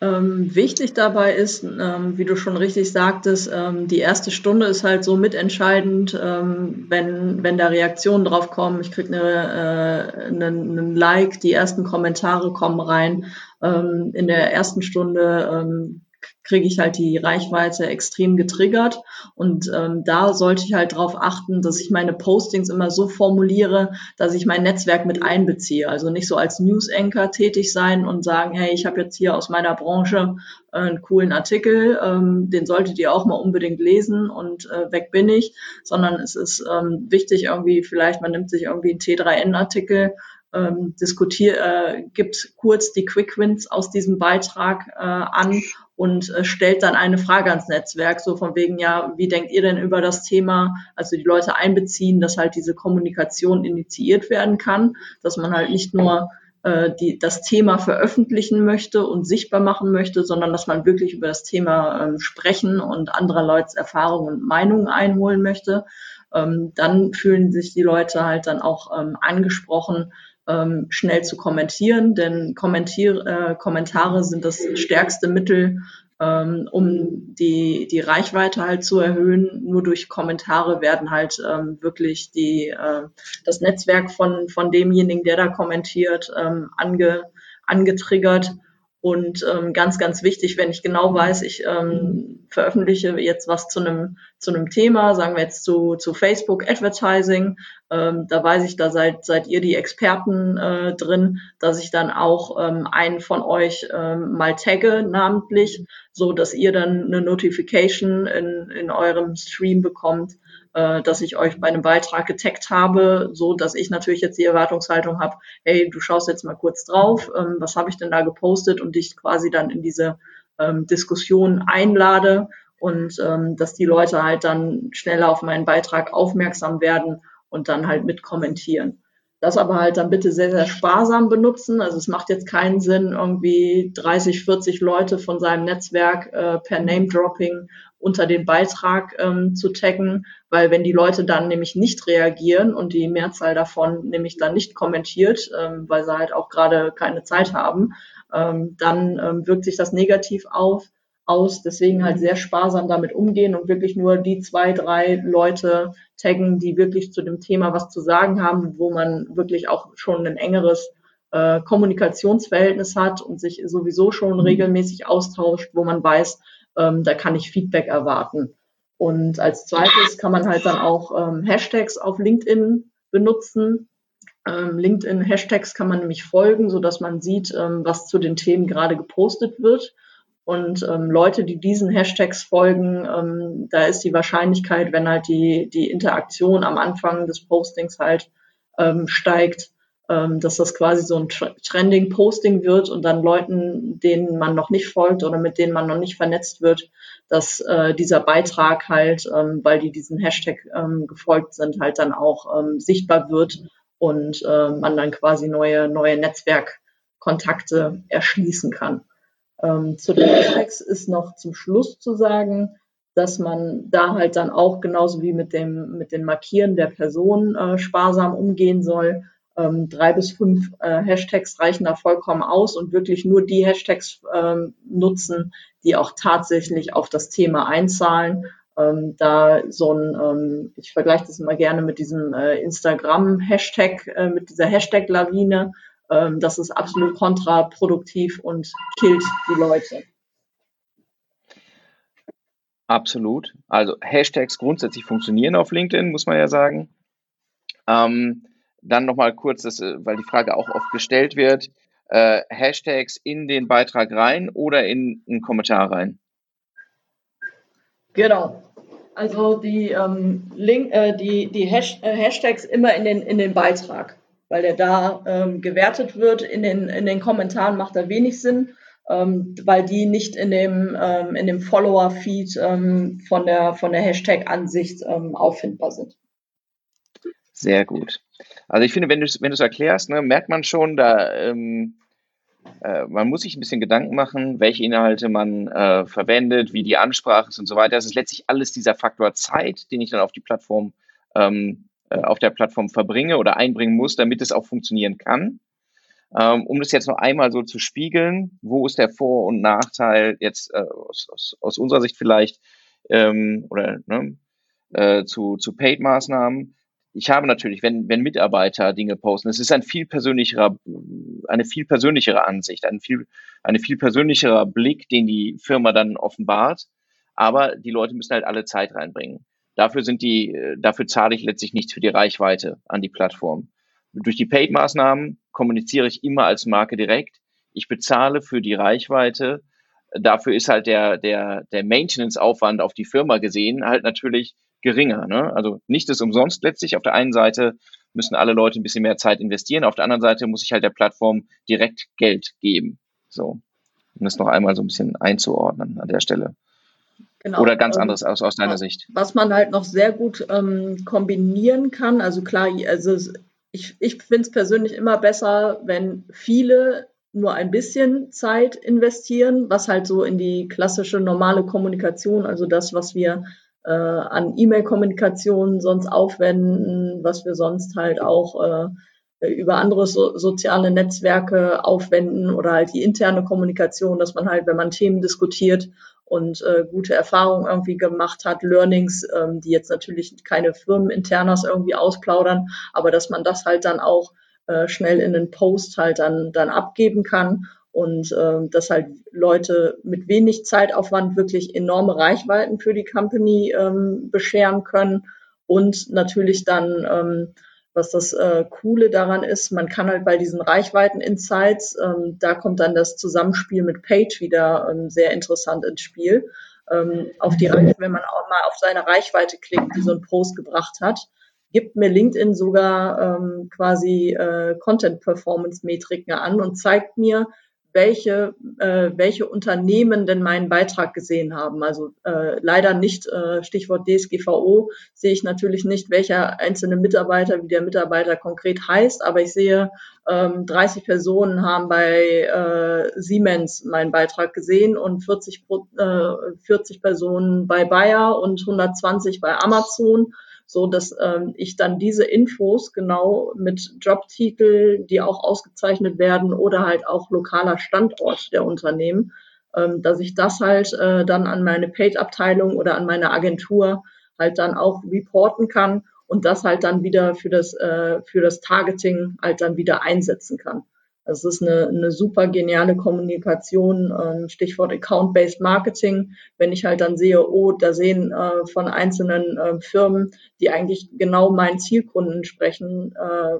Ähm, wichtig dabei ist, ähm, wie du schon richtig sagtest, ähm, die erste Stunde ist halt so mitentscheidend, ähm, wenn, wenn da Reaktionen drauf kommen. Ich kriege eine, äh, einen, einen Like, die ersten Kommentare kommen rein. Ähm, in der ersten Stunde ähm, kriege ich halt die Reichweite extrem getriggert. Und ähm, da sollte ich halt darauf achten, dass ich meine Postings immer so formuliere, dass ich mein Netzwerk mit einbeziehe. Also nicht so als News-Anchor tätig sein und sagen, hey, ich habe jetzt hier aus meiner Branche äh, einen coolen Artikel, ähm, den solltet ihr auch mal unbedingt lesen und äh, weg bin ich, sondern es ist ähm, wichtig irgendwie, vielleicht man nimmt sich irgendwie einen T3N-Artikel, ähm, diskutiert, äh, gibt kurz die Quick Wins aus diesem Beitrag äh, an und äh, stellt dann eine Frage ans Netzwerk, so von wegen, ja, wie denkt ihr denn über das Thema? Also die Leute einbeziehen, dass halt diese Kommunikation initiiert werden kann, dass man halt nicht nur äh, die, das Thema veröffentlichen möchte und sichtbar machen möchte, sondern dass man wirklich über das Thema ähm, sprechen und anderer Leute Erfahrungen und Meinungen einholen möchte. Ähm, dann fühlen sich die Leute halt dann auch ähm, angesprochen, ähm, schnell zu kommentieren, denn Kommentier äh, Kommentare sind das stärkste Mittel, ähm, um die, die Reichweite halt zu erhöhen. Nur durch Kommentare werden halt ähm, wirklich die, äh, das Netzwerk von, von demjenigen, der da kommentiert, ähm, ange, angetriggert. Und ähm, ganz, ganz wichtig, wenn ich genau weiß, ich ähm, veröffentliche jetzt was zu einem zu einem Thema, sagen wir jetzt zu, zu Facebook Advertising, ähm, da weiß ich, da seid, seid ihr die Experten äh, drin, dass ich dann auch ähm, einen von euch ähm, mal tagge namentlich, so dass ihr dann eine Notification in, in eurem Stream bekommt, äh, dass ich euch bei einem Beitrag getaggt habe, so dass ich natürlich jetzt die Erwartungshaltung habe, hey, du schaust jetzt mal kurz drauf, ähm, was habe ich denn da gepostet und dich quasi dann in diese ähm, Diskussion einlade und ähm, dass die Leute halt dann schneller auf meinen Beitrag aufmerksam werden und dann halt mit kommentieren. Das aber halt dann bitte sehr, sehr sparsam benutzen. Also es macht jetzt keinen Sinn, irgendwie 30, 40 Leute von seinem Netzwerk äh, per Name-Dropping unter den Beitrag ähm, zu taggen, weil wenn die Leute dann nämlich nicht reagieren und die Mehrzahl davon nämlich dann nicht kommentiert, ähm, weil sie halt auch gerade keine Zeit haben, ähm, dann ähm, wirkt sich das negativ auf aus. Deswegen halt sehr sparsam damit umgehen und wirklich nur die zwei, drei Leute taggen, die wirklich zu dem Thema was zu sagen haben, wo man wirklich auch schon ein engeres äh, Kommunikationsverhältnis hat und sich sowieso schon mhm. regelmäßig austauscht, wo man weiß, ähm, da kann ich Feedback erwarten. Und als zweites kann man halt dann auch ähm, Hashtags auf LinkedIn benutzen. Ähm, LinkedIn-Hashtags kann man nämlich folgen, so dass man sieht, ähm, was zu den Themen gerade gepostet wird. Und ähm, Leute, die diesen Hashtags folgen, ähm, da ist die Wahrscheinlichkeit, wenn halt die, die Interaktion am Anfang des Postings halt steigt, ähm, dass das quasi so ein Trending Posting wird und dann Leuten, denen man noch nicht folgt oder mit denen man noch nicht vernetzt wird, dass äh, dieser Beitrag halt, ähm, weil die diesen Hashtag ähm, gefolgt sind, halt dann auch ähm, sichtbar wird und äh, man dann quasi neue, neue Netzwerkkontakte erschließen kann. Ähm, zu den Hashtags ist noch zum Schluss zu sagen, dass man da halt dann auch genauso wie mit dem mit den Markieren der Person äh, sparsam umgehen soll. Ähm, drei bis fünf äh, Hashtags reichen da vollkommen aus und wirklich nur die Hashtags ähm, nutzen, die auch tatsächlich auf das Thema einzahlen. Ähm, da so ein, ähm, ich vergleiche das immer gerne mit diesem äh, Instagram-Hashtag, äh, mit dieser Hashtag-Lawine. Ähm, das ist absolut kontraproduktiv und killt die Leute. Absolut. Also Hashtags grundsätzlich funktionieren auf LinkedIn, muss man ja sagen. Ähm, dann nochmal kurz, das, äh, weil die Frage auch oft gestellt wird, äh, Hashtags in den Beitrag rein oder in einen Kommentar rein? Genau. Also die, ähm, Link, äh, die, die Hash, äh, Hashtags immer in den, in den Beitrag weil der da ähm, gewertet wird. In den, in den Kommentaren macht er wenig Sinn, ähm, weil die nicht in dem, ähm, in dem Follower-Feed ähm, von der, von der Hashtag-Ansicht ähm, auffindbar sind. Sehr gut. Also ich finde, wenn du es wenn erklärst, ne, merkt man schon, da ähm, äh, man muss sich ein bisschen Gedanken machen, welche Inhalte man äh, verwendet, wie die Ansprache ist und so weiter. Das ist letztlich alles dieser Faktor Zeit, den ich dann auf die Plattform ähm, äh, auf der Plattform verbringe oder einbringen muss, damit es auch funktionieren kann. Ähm, um das jetzt noch einmal so zu spiegeln, wo ist der Vor- und Nachteil jetzt äh, aus, aus, aus unserer Sicht vielleicht ähm, oder ne, äh, zu, zu Paid-Maßnahmen. Ich habe natürlich, wenn, wenn Mitarbeiter Dinge posten, es ist ein viel persönlicherer, eine viel persönlichere Ansicht, ein viel, eine viel persönlicherer Blick, den die Firma dann offenbart. Aber die Leute müssen halt alle Zeit reinbringen. Dafür sind die, dafür zahle ich letztlich nichts für die Reichweite an die Plattform. Durch die Paid-Maßnahmen kommuniziere ich immer als Marke direkt. Ich bezahle für die Reichweite. Dafür ist halt der, der, der Maintenance-Aufwand auf die Firma gesehen halt natürlich geringer. Ne? Also nicht ist umsonst letztlich. Auf der einen Seite müssen alle Leute ein bisschen mehr Zeit investieren. Auf der anderen Seite muss ich halt der Plattform direkt Geld geben. So. Um das noch einmal so ein bisschen einzuordnen an der Stelle. Genau. Oder ganz ähm, anderes aus, aus deiner Sicht? Was man halt noch sehr gut ähm, kombinieren kann, also klar, also ich, ich finde es persönlich immer besser, wenn viele nur ein bisschen Zeit investieren, was halt so in die klassische normale Kommunikation, also das, was wir äh, an E-Mail-Kommunikation sonst aufwenden, was wir sonst halt auch äh, über andere so, soziale Netzwerke aufwenden oder halt die interne Kommunikation, dass man halt, wenn man Themen diskutiert und äh, gute Erfahrungen irgendwie gemacht hat, Learnings, ähm, die jetzt natürlich keine Firmeninternas irgendwie ausplaudern, aber dass man das halt dann auch äh, schnell in den Post halt dann, dann abgeben kann und äh, dass halt Leute mit wenig Zeitaufwand wirklich enorme Reichweiten für die Company ähm, bescheren können und natürlich dann ähm, was das äh, Coole daran ist, man kann halt bei diesen Reichweiten-Insights, ähm, da kommt dann das Zusammenspiel mit Page wieder ähm, sehr interessant ins Spiel. Ähm, auf die Reichweite, wenn man auch mal auf seine Reichweite klickt, die so ein Post gebracht hat, gibt mir LinkedIn sogar ähm, quasi äh, Content-Performance-Metriken an und zeigt mir, welche, äh, welche Unternehmen denn meinen Beitrag gesehen haben. Also äh, leider nicht, äh, Stichwort DSGVO, sehe ich natürlich nicht, welcher einzelne Mitarbeiter, wie der Mitarbeiter konkret heißt, aber ich sehe, ähm, 30 Personen haben bei äh, Siemens meinen Beitrag gesehen und 40, äh, 40 Personen bei Bayer und 120 bei Amazon so dass ähm, ich dann diese Infos genau mit Jobtitel, die auch ausgezeichnet werden oder halt auch lokaler Standort der Unternehmen, ähm, dass ich das halt äh, dann an meine Paid-Abteilung oder an meine Agentur halt dann auch reporten kann und das halt dann wieder für das, äh, für das Targeting halt dann wieder einsetzen kann. Das ist eine, eine super geniale Kommunikation, ähm, Stichwort Account-Based Marketing. Wenn ich halt dann sehe, oh, da sehen äh, von einzelnen äh, Firmen, die eigentlich genau meinen Zielkunden sprechen, äh,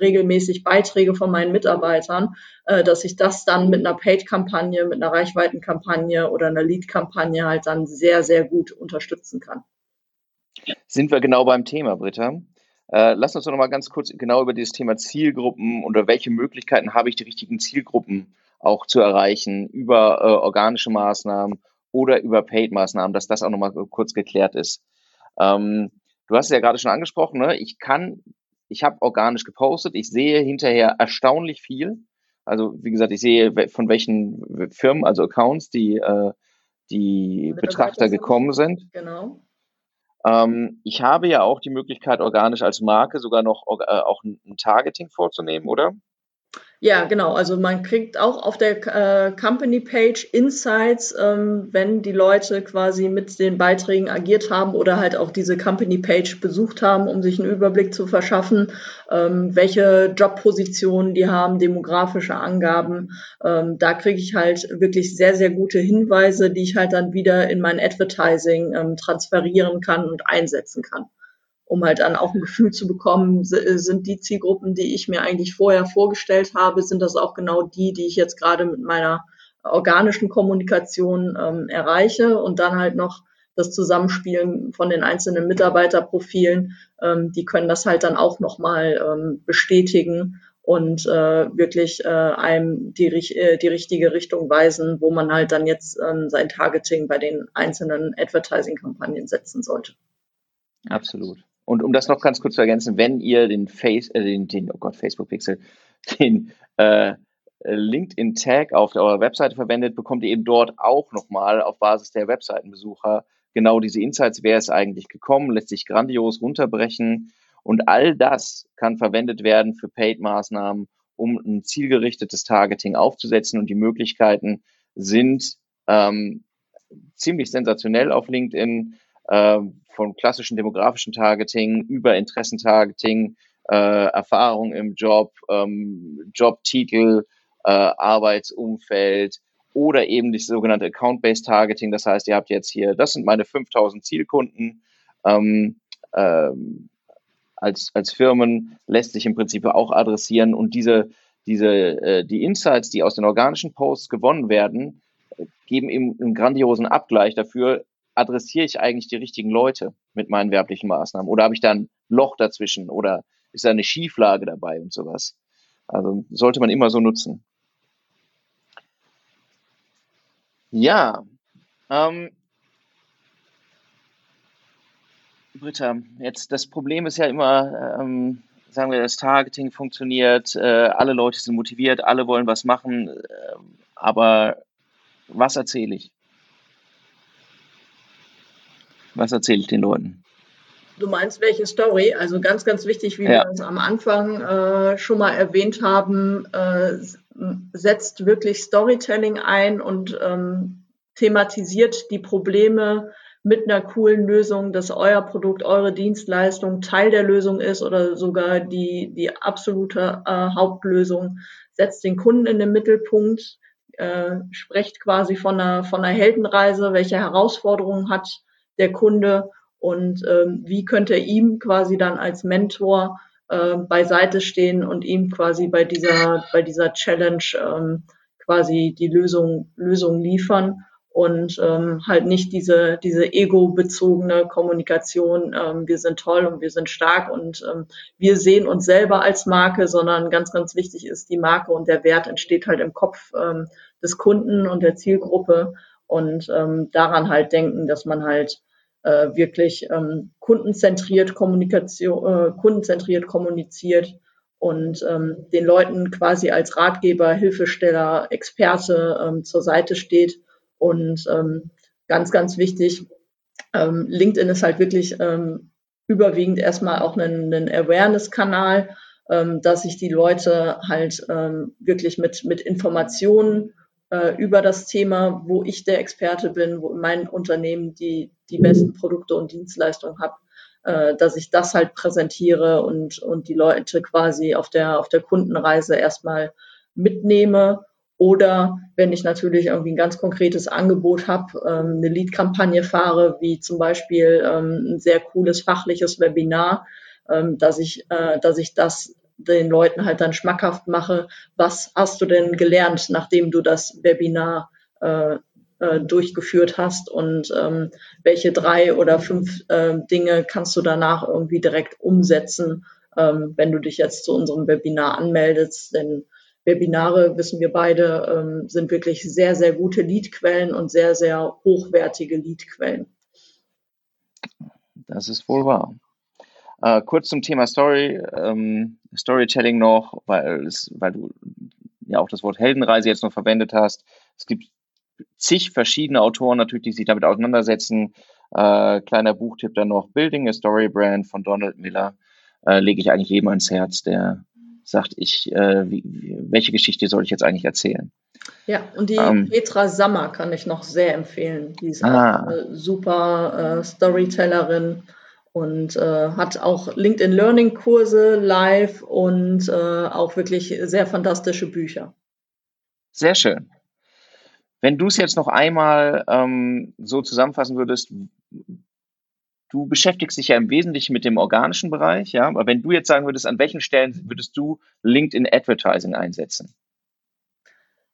regelmäßig Beiträge von meinen Mitarbeitern, äh, dass ich das dann mit einer Paid-Kampagne, mit einer Reichweitenkampagne oder einer Lead-Kampagne halt dann sehr, sehr gut unterstützen kann. Sind wir genau beim Thema, Britta? Äh, lass uns doch noch mal ganz kurz genau über dieses Thema Zielgruppen oder welche Möglichkeiten habe ich, die richtigen Zielgruppen auch zu erreichen über äh, organische Maßnahmen oder über Paid-Maßnahmen, dass das auch noch mal kurz geklärt ist. Ähm, du hast es ja gerade schon angesprochen, ne? ich kann, ich habe organisch gepostet, ich sehe hinterher erstaunlich viel. Also wie gesagt, ich sehe von welchen Firmen, also Accounts, die, äh, die Betrachter gekommen sind. Genau. Ähm, ich habe ja auch die Möglichkeit, organisch als Marke sogar noch äh, auch ein, ein Targeting vorzunehmen, oder? Ja, genau. Also man kriegt auch auf der äh, Company Page Insights, ähm, wenn die Leute quasi mit den Beiträgen agiert haben oder halt auch diese Company Page besucht haben, um sich einen Überblick zu verschaffen, ähm, welche Jobpositionen die haben, demografische Angaben. Ähm, da kriege ich halt wirklich sehr, sehr gute Hinweise, die ich halt dann wieder in mein Advertising ähm, transferieren kann und einsetzen kann um halt dann auch ein Gefühl zu bekommen, äh, sind die Zielgruppen, die ich mir eigentlich vorher vorgestellt habe, sind das auch genau die, die ich jetzt gerade mit meiner organischen Kommunikation ähm, erreiche und dann halt noch das Zusammenspielen von den einzelnen Mitarbeiterprofilen, ähm, die können das halt dann auch nochmal ähm, bestätigen und äh, wirklich äh, einem die, äh, die richtige Richtung weisen, wo man halt dann jetzt ähm, sein Targeting bei den einzelnen Advertising-Kampagnen setzen sollte. Absolut. Und um das noch ganz kurz zu ergänzen, wenn ihr den Face, äh, den, den, oh Gott, Facebook Pixel, den äh, LinkedIn Tag auf eurer Webseite verwendet, bekommt ihr eben dort auch nochmal auf Basis der Webseitenbesucher genau diese Insights, wer ist eigentlich gekommen, lässt sich grandios runterbrechen. Und all das kann verwendet werden für Paid-Maßnahmen, um ein zielgerichtetes Targeting aufzusetzen. Und die Möglichkeiten sind ähm, ziemlich sensationell auf LinkedIn äh, von klassischen demografischen Targeting über Interessentargeting, äh, Erfahrung im Job, ähm, Jobtitel, äh, Arbeitsumfeld oder eben das sogenannte Account-Based Targeting. Das heißt, ihr habt jetzt hier, das sind meine 5000 Zielkunden. Ähm, ähm, als, als Firmen lässt sich im Prinzip auch adressieren und diese, diese, äh, die Insights, die aus den organischen Posts gewonnen werden, geben eben einen grandiosen Abgleich dafür, adressiere ich eigentlich die richtigen Leute mit meinen werblichen Maßnahmen? Oder habe ich da ein Loch dazwischen? Oder ist da eine Schieflage dabei und sowas? Also sollte man immer so nutzen. Ja, ähm, Britta, jetzt das Problem ist ja immer, ähm, sagen wir, das Targeting funktioniert, äh, alle Leute sind motiviert, alle wollen was machen, äh, aber was erzähle ich? Was erzähle ich den Leuten? Du meinst welche Story? Also ganz, ganz wichtig, wie ja. wir es am Anfang äh, schon mal erwähnt haben, äh, setzt wirklich Storytelling ein und ähm, thematisiert die Probleme mit einer coolen Lösung, dass euer Produkt, eure Dienstleistung Teil der Lösung ist oder sogar die, die absolute äh, Hauptlösung. Setzt den Kunden in den Mittelpunkt, äh, sprecht quasi von einer, von einer Heldenreise, welche Herausforderungen hat der Kunde und ähm, wie könnte er ihm quasi dann als Mentor äh, beiseite stehen und ihm quasi bei dieser, bei dieser Challenge ähm, quasi die Lösung, Lösung liefern. und ähm, halt nicht diese, diese ego-bezogene Kommunikation, ähm, wir sind toll und wir sind stark und ähm, wir sehen uns selber als Marke, sondern ganz, ganz wichtig ist, die Marke und der Wert entsteht halt im Kopf ähm, des Kunden und der Zielgruppe und ähm, daran halt denken, dass man halt äh, wirklich ähm, kundenzentriert Kommunikation, äh, kundenzentriert kommuniziert und ähm, den Leuten quasi als Ratgeber, Hilfesteller, Experte ähm, zur Seite steht und ähm, ganz, ganz wichtig, ähm, LinkedIn ist halt wirklich ähm, überwiegend erstmal auch ein, ein Awareness-Kanal, ähm, dass sich die Leute halt ähm, wirklich mit, mit Informationen äh, über das Thema, wo ich der Experte bin, wo mein Unternehmen die, die besten Produkte und Dienstleistungen hat, äh, dass ich das halt präsentiere und, und die Leute quasi auf der, auf der Kundenreise erstmal mitnehme. Oder wenn ich natürlich irgendwie ein ganz konkretes Angebot habe, ähm, eine Lead-Kampagne fahre, wie zum Beispiel ähm, ein sehr cooles fachliches Webinar, ähm, dass ich, äh, dass ich das den Leuten halt dann schmackhaft mache. Was hast du denn gelernt, nachdem du das Webinar äh, äh, durchgeführt hast und ähm, welche drei oder fünf äh, Dinge kannst du danach irgendwie direkt umsetzen, ähm, wenn du dich jetzt zu unserem Webinar anmeldest, denn Webinare, wissen wir beide, ähm, sind wirklich sehr, sehr gute Leadquellen und sehr, sehr hochwertige Leadquellen. Das ist wohl wahr. Äh, kurz zum Thema Story, ähm, Storytelling noch, weil, es, weil du ja auch das Wort Heldenreise jetzt noch verwendet hast. Es gibt zig verschiedene Autoren natürlich, die sich damit auseinandersetzen. Äh, kleiner Buchtipp dann noch Building a Story Brand von Donald Miller. Äh, lege ich eigentlich jedem ans Herz, der sagt, ich, äh, wie, welche Geschichte soll ich jetzt eigentlich erzählen? Ja, und die ähm, Petra Sammer kann ich noch sehr empfehlen. Die ist ah. eine super äh, Storytellerin und äh, hat auch LinkedIn Learning Kurse live und äh, auch wirklich sehr fantastische Bücher. Sehr schön. Wenn du es jetzt noch einmal ähm, so zusammenfassen würdest, du beschäftigst dich ja im Wesentlichen mit dem organischen Bereich, ja, aber wenn du jetzt sagen würdest, an welchen Stellen würdest du LinkedIn Advertising einsetzen?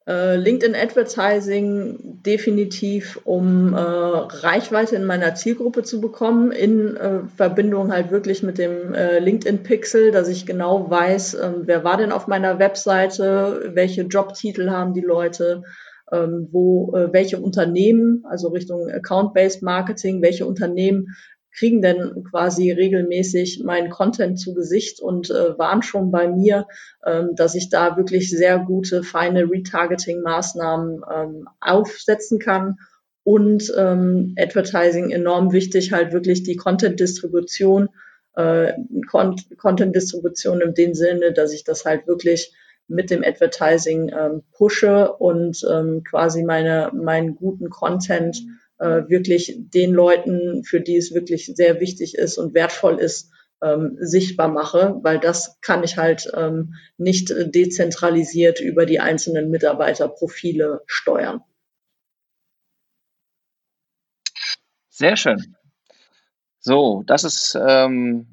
Äh, LinkedIn Advertising definitiv, um äh, Reichweite in meiner Zielgruppe zu bekommen, in äh, Verbindung halt wirklich mit dem äh, LinkedIn Pixel, dass ich genau weiß, ähm, wer war denn auf meiner Webseite, welche Jobtitel haben die Leute, ähm, wo äh, welche Unternehmen, also Richtung Account-Based Marketing, welche Unternehmen kriegen denn quasi regelmäßig meinen Content zu Gesicht und äh, waren schon bei mir, ähm, dass ich da wirklich sehr gute, feine Retargeting-Maßnahmen ähm, aufsetzen kann. Und ähm, Advertising enorm wichtig, halt wirklich die Content-Distribution, äh, Content-Distribution in dem Sinne, dass ich das halt wirklich mit dem Advertising ähm, pushe und ähm, quasi meine, meinen guten Content äh, wirklich den Leuten, für die es wirklich sehr wichtig ist und wertvoll ist, ähm, sichtbar mache, weil das kann ich halt ähm, nicht dezentralisiert über die einzelnen Mitarbeiterprofile steuern. Sehr schön. So, das ist, ähm,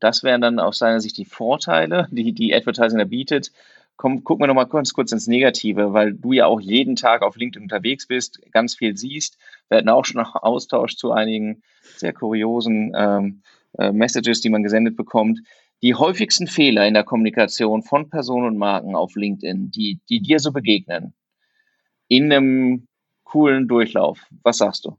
das wären dann aus seiner Sicht die Vorteile, die die Advertising da bietet. Komm, gucken wir nochmal kurz, kurz ins Negative, weil du ja auch jeden Tag auf LinkedIn unterwegs bist, ganz viel siehst. Wir hatten auch schon Austausch zu einigen sehr kuriosen ähm, äh, Messages, die man gesendet bekommt. Die häufigsten Fehler in der Kommunikation von Personen und Marken auf LinkedIn, die, die dir so begegnen, in einem coolen Durchlauf, was sagst du?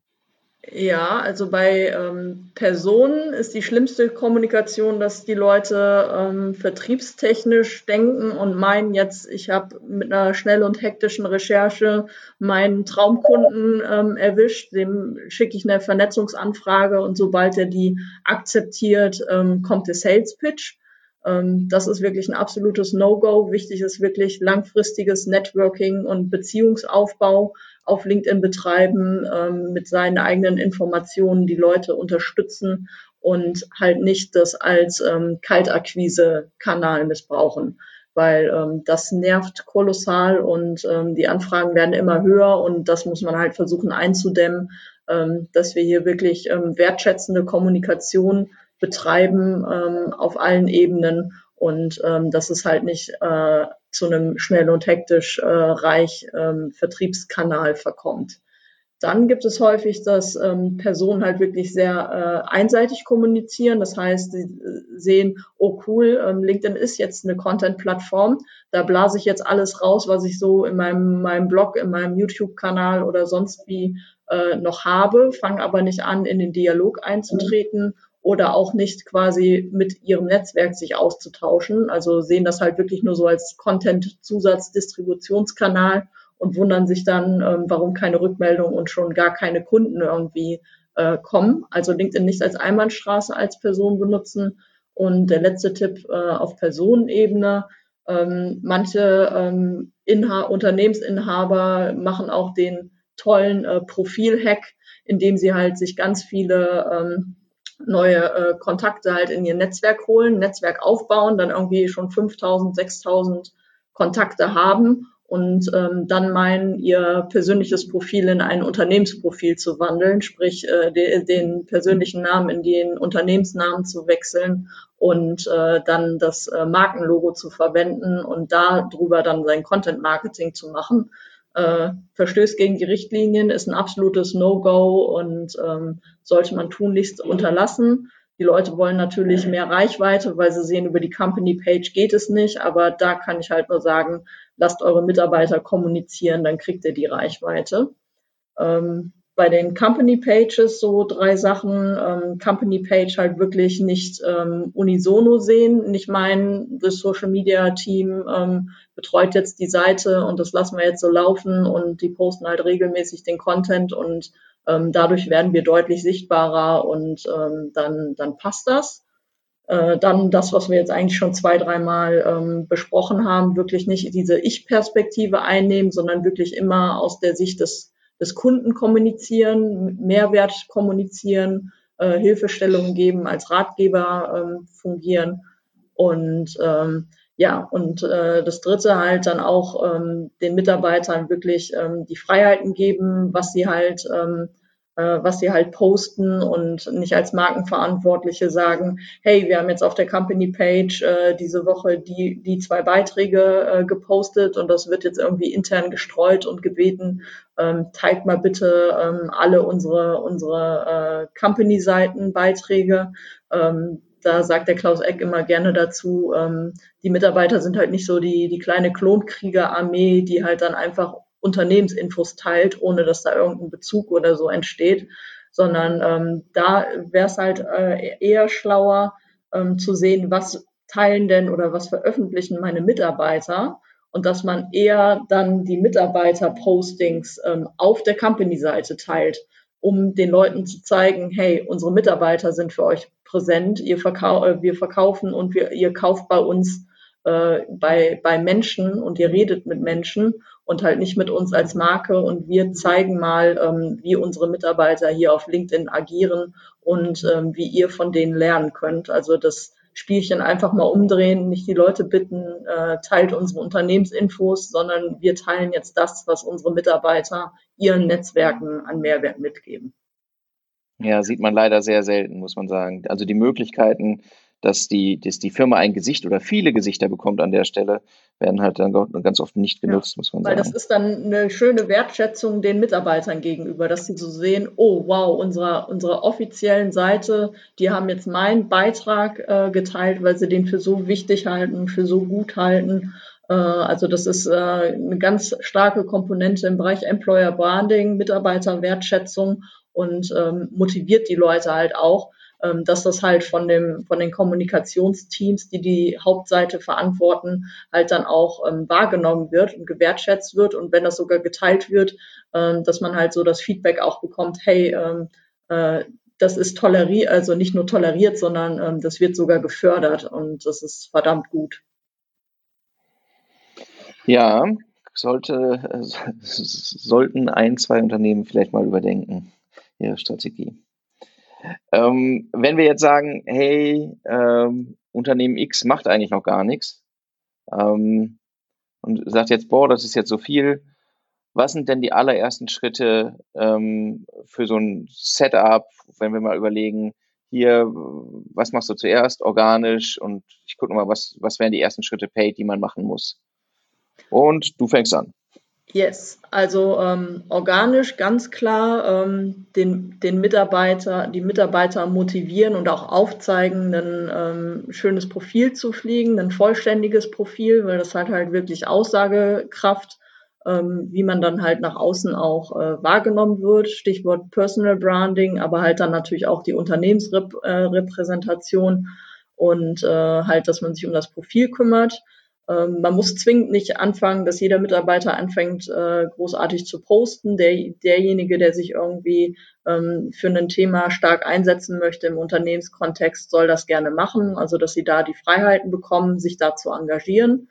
Ja, also bei ähm, Personen ist die schlimmste Kommunikation, dass die Leute ähm, vertriebstechnisch denken und meinen jetzt, ich habe mit einer schnell und hektischen Recherche meinen Traumkunden ähm, erwischt, dem schicke ich eine Vernetzungsanfrage und sobald er die akzeptiert, ähm, kommt der Sales Pitch. Ähm, das ist wirklich ein absolutes No-Go. Wichtig ist wirklich langfristiges Networking und Beziehungsaufbau auf LinkedIn betreiben, ähm, mit seinen eigenen Informationen die Leute unterstützen und halt nicht das als ähm, Kaltakquise-Kanal missbrauchen, weil ähm, das nervt kolossal und ähm, die Anfragen werden immer höher und das muss man halt versuchen einzudämmen, ähm, dass wir hier wirklich ähm, wertschätzende Kommunikation betreiben ähm, auf allen Ebenen und ähm, dass es halt nicht äh, zu einem schnell und hektisch äh, reich ähm, Vertriebskanal verkommt. Dann gibt es häufig, dass ähm, Personen halt wirklich sehr äh, einseitig kommunizieren. Das heißt, sie äh, sehen, oh cool, ähm, LinkedIn ist jetzt eine Content-Plattform. Da blase ich jetzt alles raus, was ich so in meinem, meinem Blog, in meinem YouTube-Kanal oder sonst wie äh, noch habe, fange aber nicht an, in den Dialog einzutreten oder auch nicht quasi mit ihrem Netzwerk sich auszutauschen. Also sehen das halt wirklich nur so als Content-Zusatz-Distributionskanal und wundern sich dann, ähm, warum keine Rückmeldung und schon gar keine Kunden irgendwie äh, kommen. Also LinkedIn nicht als Einbahnstraße als Person benutzen. Und der letzte Tipp äh, auf Personenebene. Ähm, manche ähm, Inha Unternehmensinhaber machen auch den tollen äh, Profil-Hack, indem sie halt sich ganz viele neue äh, Kontakte halt in ihr Netzwerk holen, Netzwerk aufbauen, dann irgendwie schon 5000, 6000 Kontakte haben und ähm, dann meinen, ihr persönliches Profil in ein Unternehmensprofil zu wandeln, sprich äh, de, den persönlichen Namen in den Unternehmensnamen zu wechseln und äh, dann das äh, Markenlogo zu verwenden und darüber dann sein Content Marketing zu machen. Äh, verstößt gegen die Richtlinien, ist ein absolutes No-Go und ähm, sollte man tunlichst unterlassen. Die Leute wollen natürlich mehr Reichweite, weil sie sehen, über die Company Page geht es nicht. Aber da kann ich halt nur sagen, lasst eure Mitarbeiter kommunizieren, dann kriegt ihr die Reichweite. Ähm, bei den Company Pages so drei Sachen. Ähm, Company Page halt wirklich nicht ähm, unisono sehen. Nicht meinen, das Social Media Team ähm, betreut jetzt die Seite und das lassen wir jetzt so laufen und die posten halt regelmäßig den Content und ähm, dadurch werden wir deutlich sichtbarer und ähm, dann, dann passt das. Äh, dann das, was wir jetzt eigentlich schon zwei, dreimal ähm, besprochen haben, wirklich nicht diese Ich-Perspektive einnehmen, sondern wirklich immer aus der Sicht des, des Kunden kommunizieren, Mehrwert kommunizieren, äh, Hilfestellungen geben, als Ratgeber ähm, fungieren. Und ähm, ja, und äh, das Dritte halt dann auch ähm, den Mitarbeitern wirklich ähm, die Freiheiten geben, was sie halt ähm, äh, was sie halt posten und nicht als Markenverantwortliche sagen, hey, wir haben jetzt auf der Company Page äh, diese Woche die, die zwei Beiträge äh, gepostet und das wird jetzt irgendwie intern gestreut und gebeten, ähm, teilt mal bitte ähm, alle unsere, unsere äh, Company-Seiten Beiträge. Ähm, da sagt der Klaus Eck immer gerne dazu, ähm, die Mitarbeiter sind halt nicht so die, die kleine Klonkriegerarmee, die halt dann einfach Unternehmensinfos teilt, ohne dass da irgendein Bezug oder so entsteht, sondern ähm, da wäre es halt äh, eher schlauer ähm, zu sehen, was teilen denn oder was veröffentlichen meine Mitarbeiter und dass man eher dann die Mitarbeiter-Postings ähm, auf der Company-Seite teilt, um den Leuten zu zeigen, hey, unsere Mitarbeiter sind für euch präsent, ihr verkau äh, wir verkaufen und wir, ihr kauft bei uns äh, bei, bei Menschen und ihr redet mit Menschen und halt nicht mit uns als Marke. Und wir zeigen mal, ähm, wie unsere Mitarbeiter hier auf LinkedIn agieren und ähm, wie ihr von denen lernen könnt. Also das Spielchen einfach mal umdrehen, nicht die Leute bitten, äh, teilt unsere Unternehmensinfos, sondern wir teilen jetzt das, was unsere Mitarbeiter ihren Netzwerken an Mehrwert mitgeben. Ja, sieht man leider sehr selten, muss man sagen. Also die Möglichkeiten, dass die, dass die Firma ein Gesicht oder viele Gesichter bekommt an der Stelle, werden halt dann ganz oft nicht genutzt, ja, muss man weil sagen. Weil das ist dann eine schöne Wertschätzung den Mitarbeitern gegenüber, dass sie so sehen, oh wow, unsere, unsere offiziellen Seite, die haben jetzt meinen Beitrag äh, geteilt, weil sie den für so wichtig halten, für so gut halten. Äh, also das ist äh, eine ganz starke Komponente im Bereich Employer Branding, Mitarbeiterwertschätzung und ähm, motiviert die Leute halt auch, dass das halt von dem, von den Kommunikationsteams, die die Hauptseite verantworten, halt dann auch ähm, wahrgenommen wird und gewertschätzt wird und wenn das sogar geteilt wird, ähm, dass man halt so das Feedback auch bekommt, hey, ähm, äh, das ist toleriert, also nicht nur toleriert, sondern ähm, das wird sogar gefördert und das ist verdammt gut. Ja, sollte, äh, sollten ein, zwei Unternehmen vielleicht mal überdenken, ihre Strategie. Ähm, wenn wir jetzt sagen, hey, ähm, Unternehmen X macht eigentlich noch gar nichts ähm, und sagt jetzt, boah, das ist jetzt so viel, was sind denn die allerersten Schritte ähm, für so ein Setup, wenn wir mal überlegen, hier, was machst du zuerst, organisch und ich gucke mal, was, was wären die ersten Schritte paid, die man machen muss. Und du fängst an. Yes, also ähm, organisch ganz klar ähm, den, den Mitarbeiter, die Mitarbeiter motivieren und auch aufzeigen, ein ähm, schönes Profil zu fliegen, ein vollständiges Profil, weil das hat halt wirklich Aussagekraft, ähm, wie man dann halt nach außen auch äh, wahrgenommen wird. Stichwort Personal Branding, aber halt dann natürlich auch die Unternehmensrepräsentation äh, und äh, halt, dass man sich um das Profil kümmert. Ähm, man muss zwingend nicht anfangen, dass jeder Mitarbeiter anfängt, äh, großartig zu posten. Der, derjenige, der sich irgendwie ähm, für ein Thema stark einsetzen möchte im Unternehmenskontext, soll das gerne machen. Also, dass sie da die Freiheiten bekommen, sich da zu engagieren.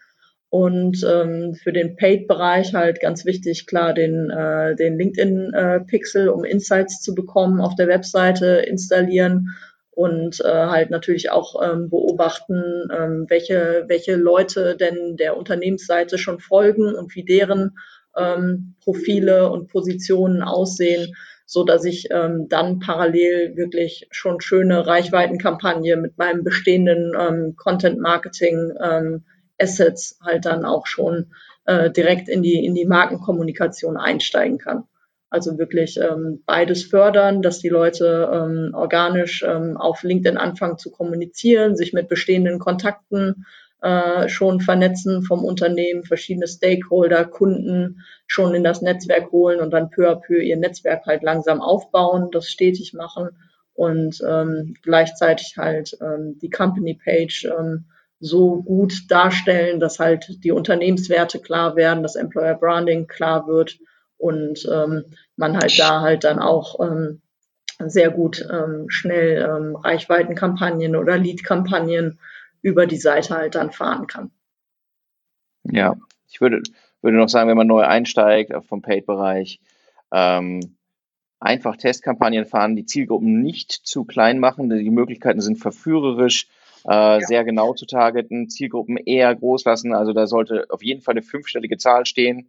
Und ähm, für den Paid-Bereich halt ganz wichtig, klar, den, äh, den LinkedIn-Pixel, äh, um Insights zu bekommen, auf der Webseite installieren und äh, halt natürlich auch ähm, beobachten, ähm, welche, welche Leute denn der Unternehmensseite schon folgen und wie deren ähm, Profile und Positionen aussehen, so dass ich ähm, dann parallel wirklich schon schöne Reichweitenkampagne mit meinem bestehenden ähm, Content Marketing ähm, Assets halt dann auch schon äh, direkt in die in die Markenkommunikation einsteigen kann. Also wirklich ähm, beides fördern, dass die Leute ähm, organisch ähm, auf LinkedIn anfangen zu kommunizieren, sich mit bestehenden Kontakten äh, schon vernetzen vom Unternehmen, verschiedene Stakeholder, Kunden schon in das Netzwerk holen und dann peu à peu ihr Netzwerk halt langsam aufbauen, das stetig machen und ähm, gleichzeitig halt ähm, die Company Page ähm, so gut darstellen, dass halt die Unternehmenswerte klar werden, das Employer Branding klar wird und ähm, man halt da halt dann auch ähm, sehr gut ähm, schnell ähm, Reichweitenkampagnen oder Lead-Kampagnen über die Seite halt dann fahren kann. Ja, ich würde, würde noch sagen, wenn man neu einsteigt vom Paid-Bereich, ähm, einfach Testkampagnen fahren, die Zielgruppen nicht zu klein machen, die Möglichkeiten sind verführerisch, äh, ja. sehr genau zu targeten, Zielgruppen eher groß lassen, also da sollte auf jeden Fall eine fünfstellige Zahl stehen,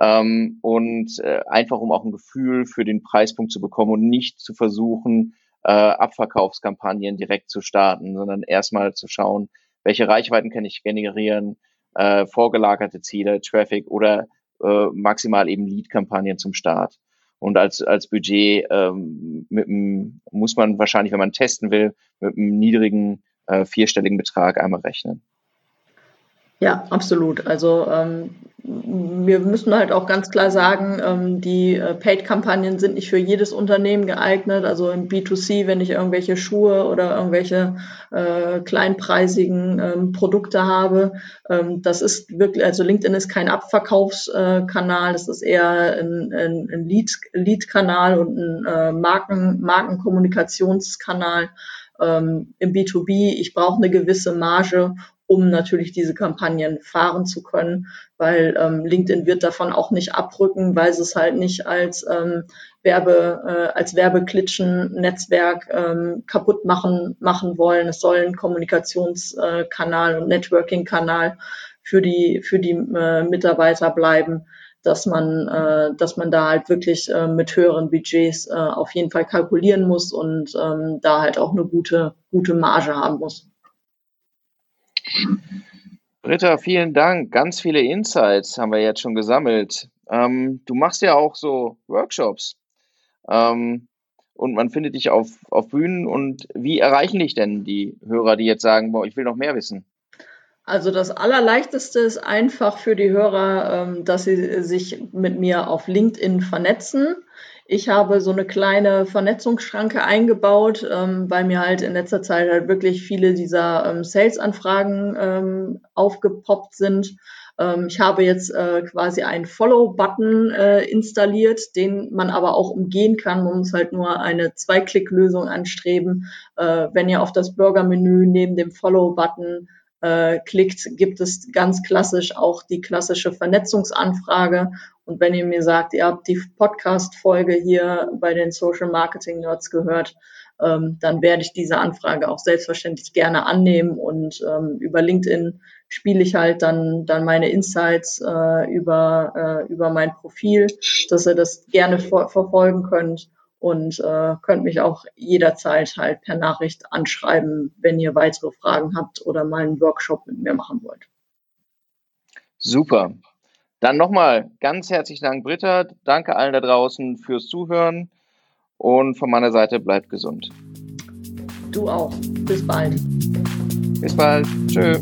ähm, und äh, einfach um auch ein Gefühl für den Preispunkt zu bekommen und nicht zu versuchen, äh, Abverkaufskampagnen direkt zu starten, sondern erstmal zu schauen, welche Reichweiten kann ich generieren, äh, vorgelagerte Ziele, Traffic oder äh, maximal eben Lead-Kampagnen zum Start. Und als, als Budget ähm, mit muss man wahrscheinlich, wenn man testen will, mit einem niedrigen äh, vierstelligen Betrag einmal rechnen. Ja, absolut. Also ähm, wir müssen halt auch ganz klar sagen, ähm, die äh, Paid-Kampagnen sind nicht für jedes Unternehmen geeignet. Also im B2C, wenn ich irgendwelche Schuhe oder irgendwelche äh, kleinpreisigen ähm, Produkte habe, ähm, das ist wirklich, also LinkedIn ist kein Abverkaufskanal, das ist eher ein, ein, ein Lead-Kanal und ein äh, Marken, Markenkommunikationskanal. Ähm, Im B2B, ich brauche eine gewisse Marge, um natürlich diese Kampagnen fahren zu können, weil ähm, LinkedIn wird davon auch nicht abrücken, weil sie es halt nicht als ähm, Werbe, äh, als Werbeklitschen-Netzwerk ähm, kaputt machen, machen wollen. Es soll ein Kommunikationskanal und Networking-Kanal für die, für die äh, Mitarbeiter bleiben dass man, äh, dass man da halt wirklich äh, mit höheren Budgets äh, auf jeden Fall kalkulieren muss und ähm, da halt auch eine gute, gute Marge haben muss. Britta, vielen Dank. Ganz viele Insights haben wir jetzt schon gesammelt. Ähm, du machst ja auch so Workshops. Ähm, und man findet dich auf, auf Bühnen. Und wie erreichen dich denn die Hörer, die jetzt sagen, boah, ich will noch mehr wissen? Also das Allerleichteste ist einfach für die Hörer, ähm, dass sie sich mit mir auf LinkedIn vernetzen. Ich habe so eine kleine Vernetzungsschranke eingebaut, ähm, weil mir halt in letzter Zeit halt wirklich viele dieser ähm, Sales-Anfragen ähm, aufgepoppt sind. Ähm, ich habe jetzt äh, quasi einen Follow-Button äh, installiert, den man aber auch umgehen kann. Man muss halt nur eine Zwei-Klick-Lösung anstreben. Äh, wenn ihr auf das Burger-Menü neben dem Follow-Button äh, klickt, gibt es ganz klassisch auch die klassische Vernetzungsanfrage. Und wenn ihr mir sagt, ihr habt die Podcast-Folge hier bei den Social Marketing Nerds gehört, ähm, dann werde ich diese Anfrage auch selbstverständlich gerne annehmen und ähm, über LinkedIn spiele ich halt dann dann meine Insights äh, über äh, über mein Profil, dass ihr das gerne verfolgen könnt und äh, könnt mich auch jederzeit halt per Nachricht anschreiben, wenn ihr weitere Fragen habt oder mal einen Workshop mit mir machen wollt. Super. Dann nochmal ganz herzlichen Dank, Britta. Danke allen da draußen fürs Zuhören. Und von meiner Seite bleibt gesund. Du auch. Bis bald. Bis bald. Tschö.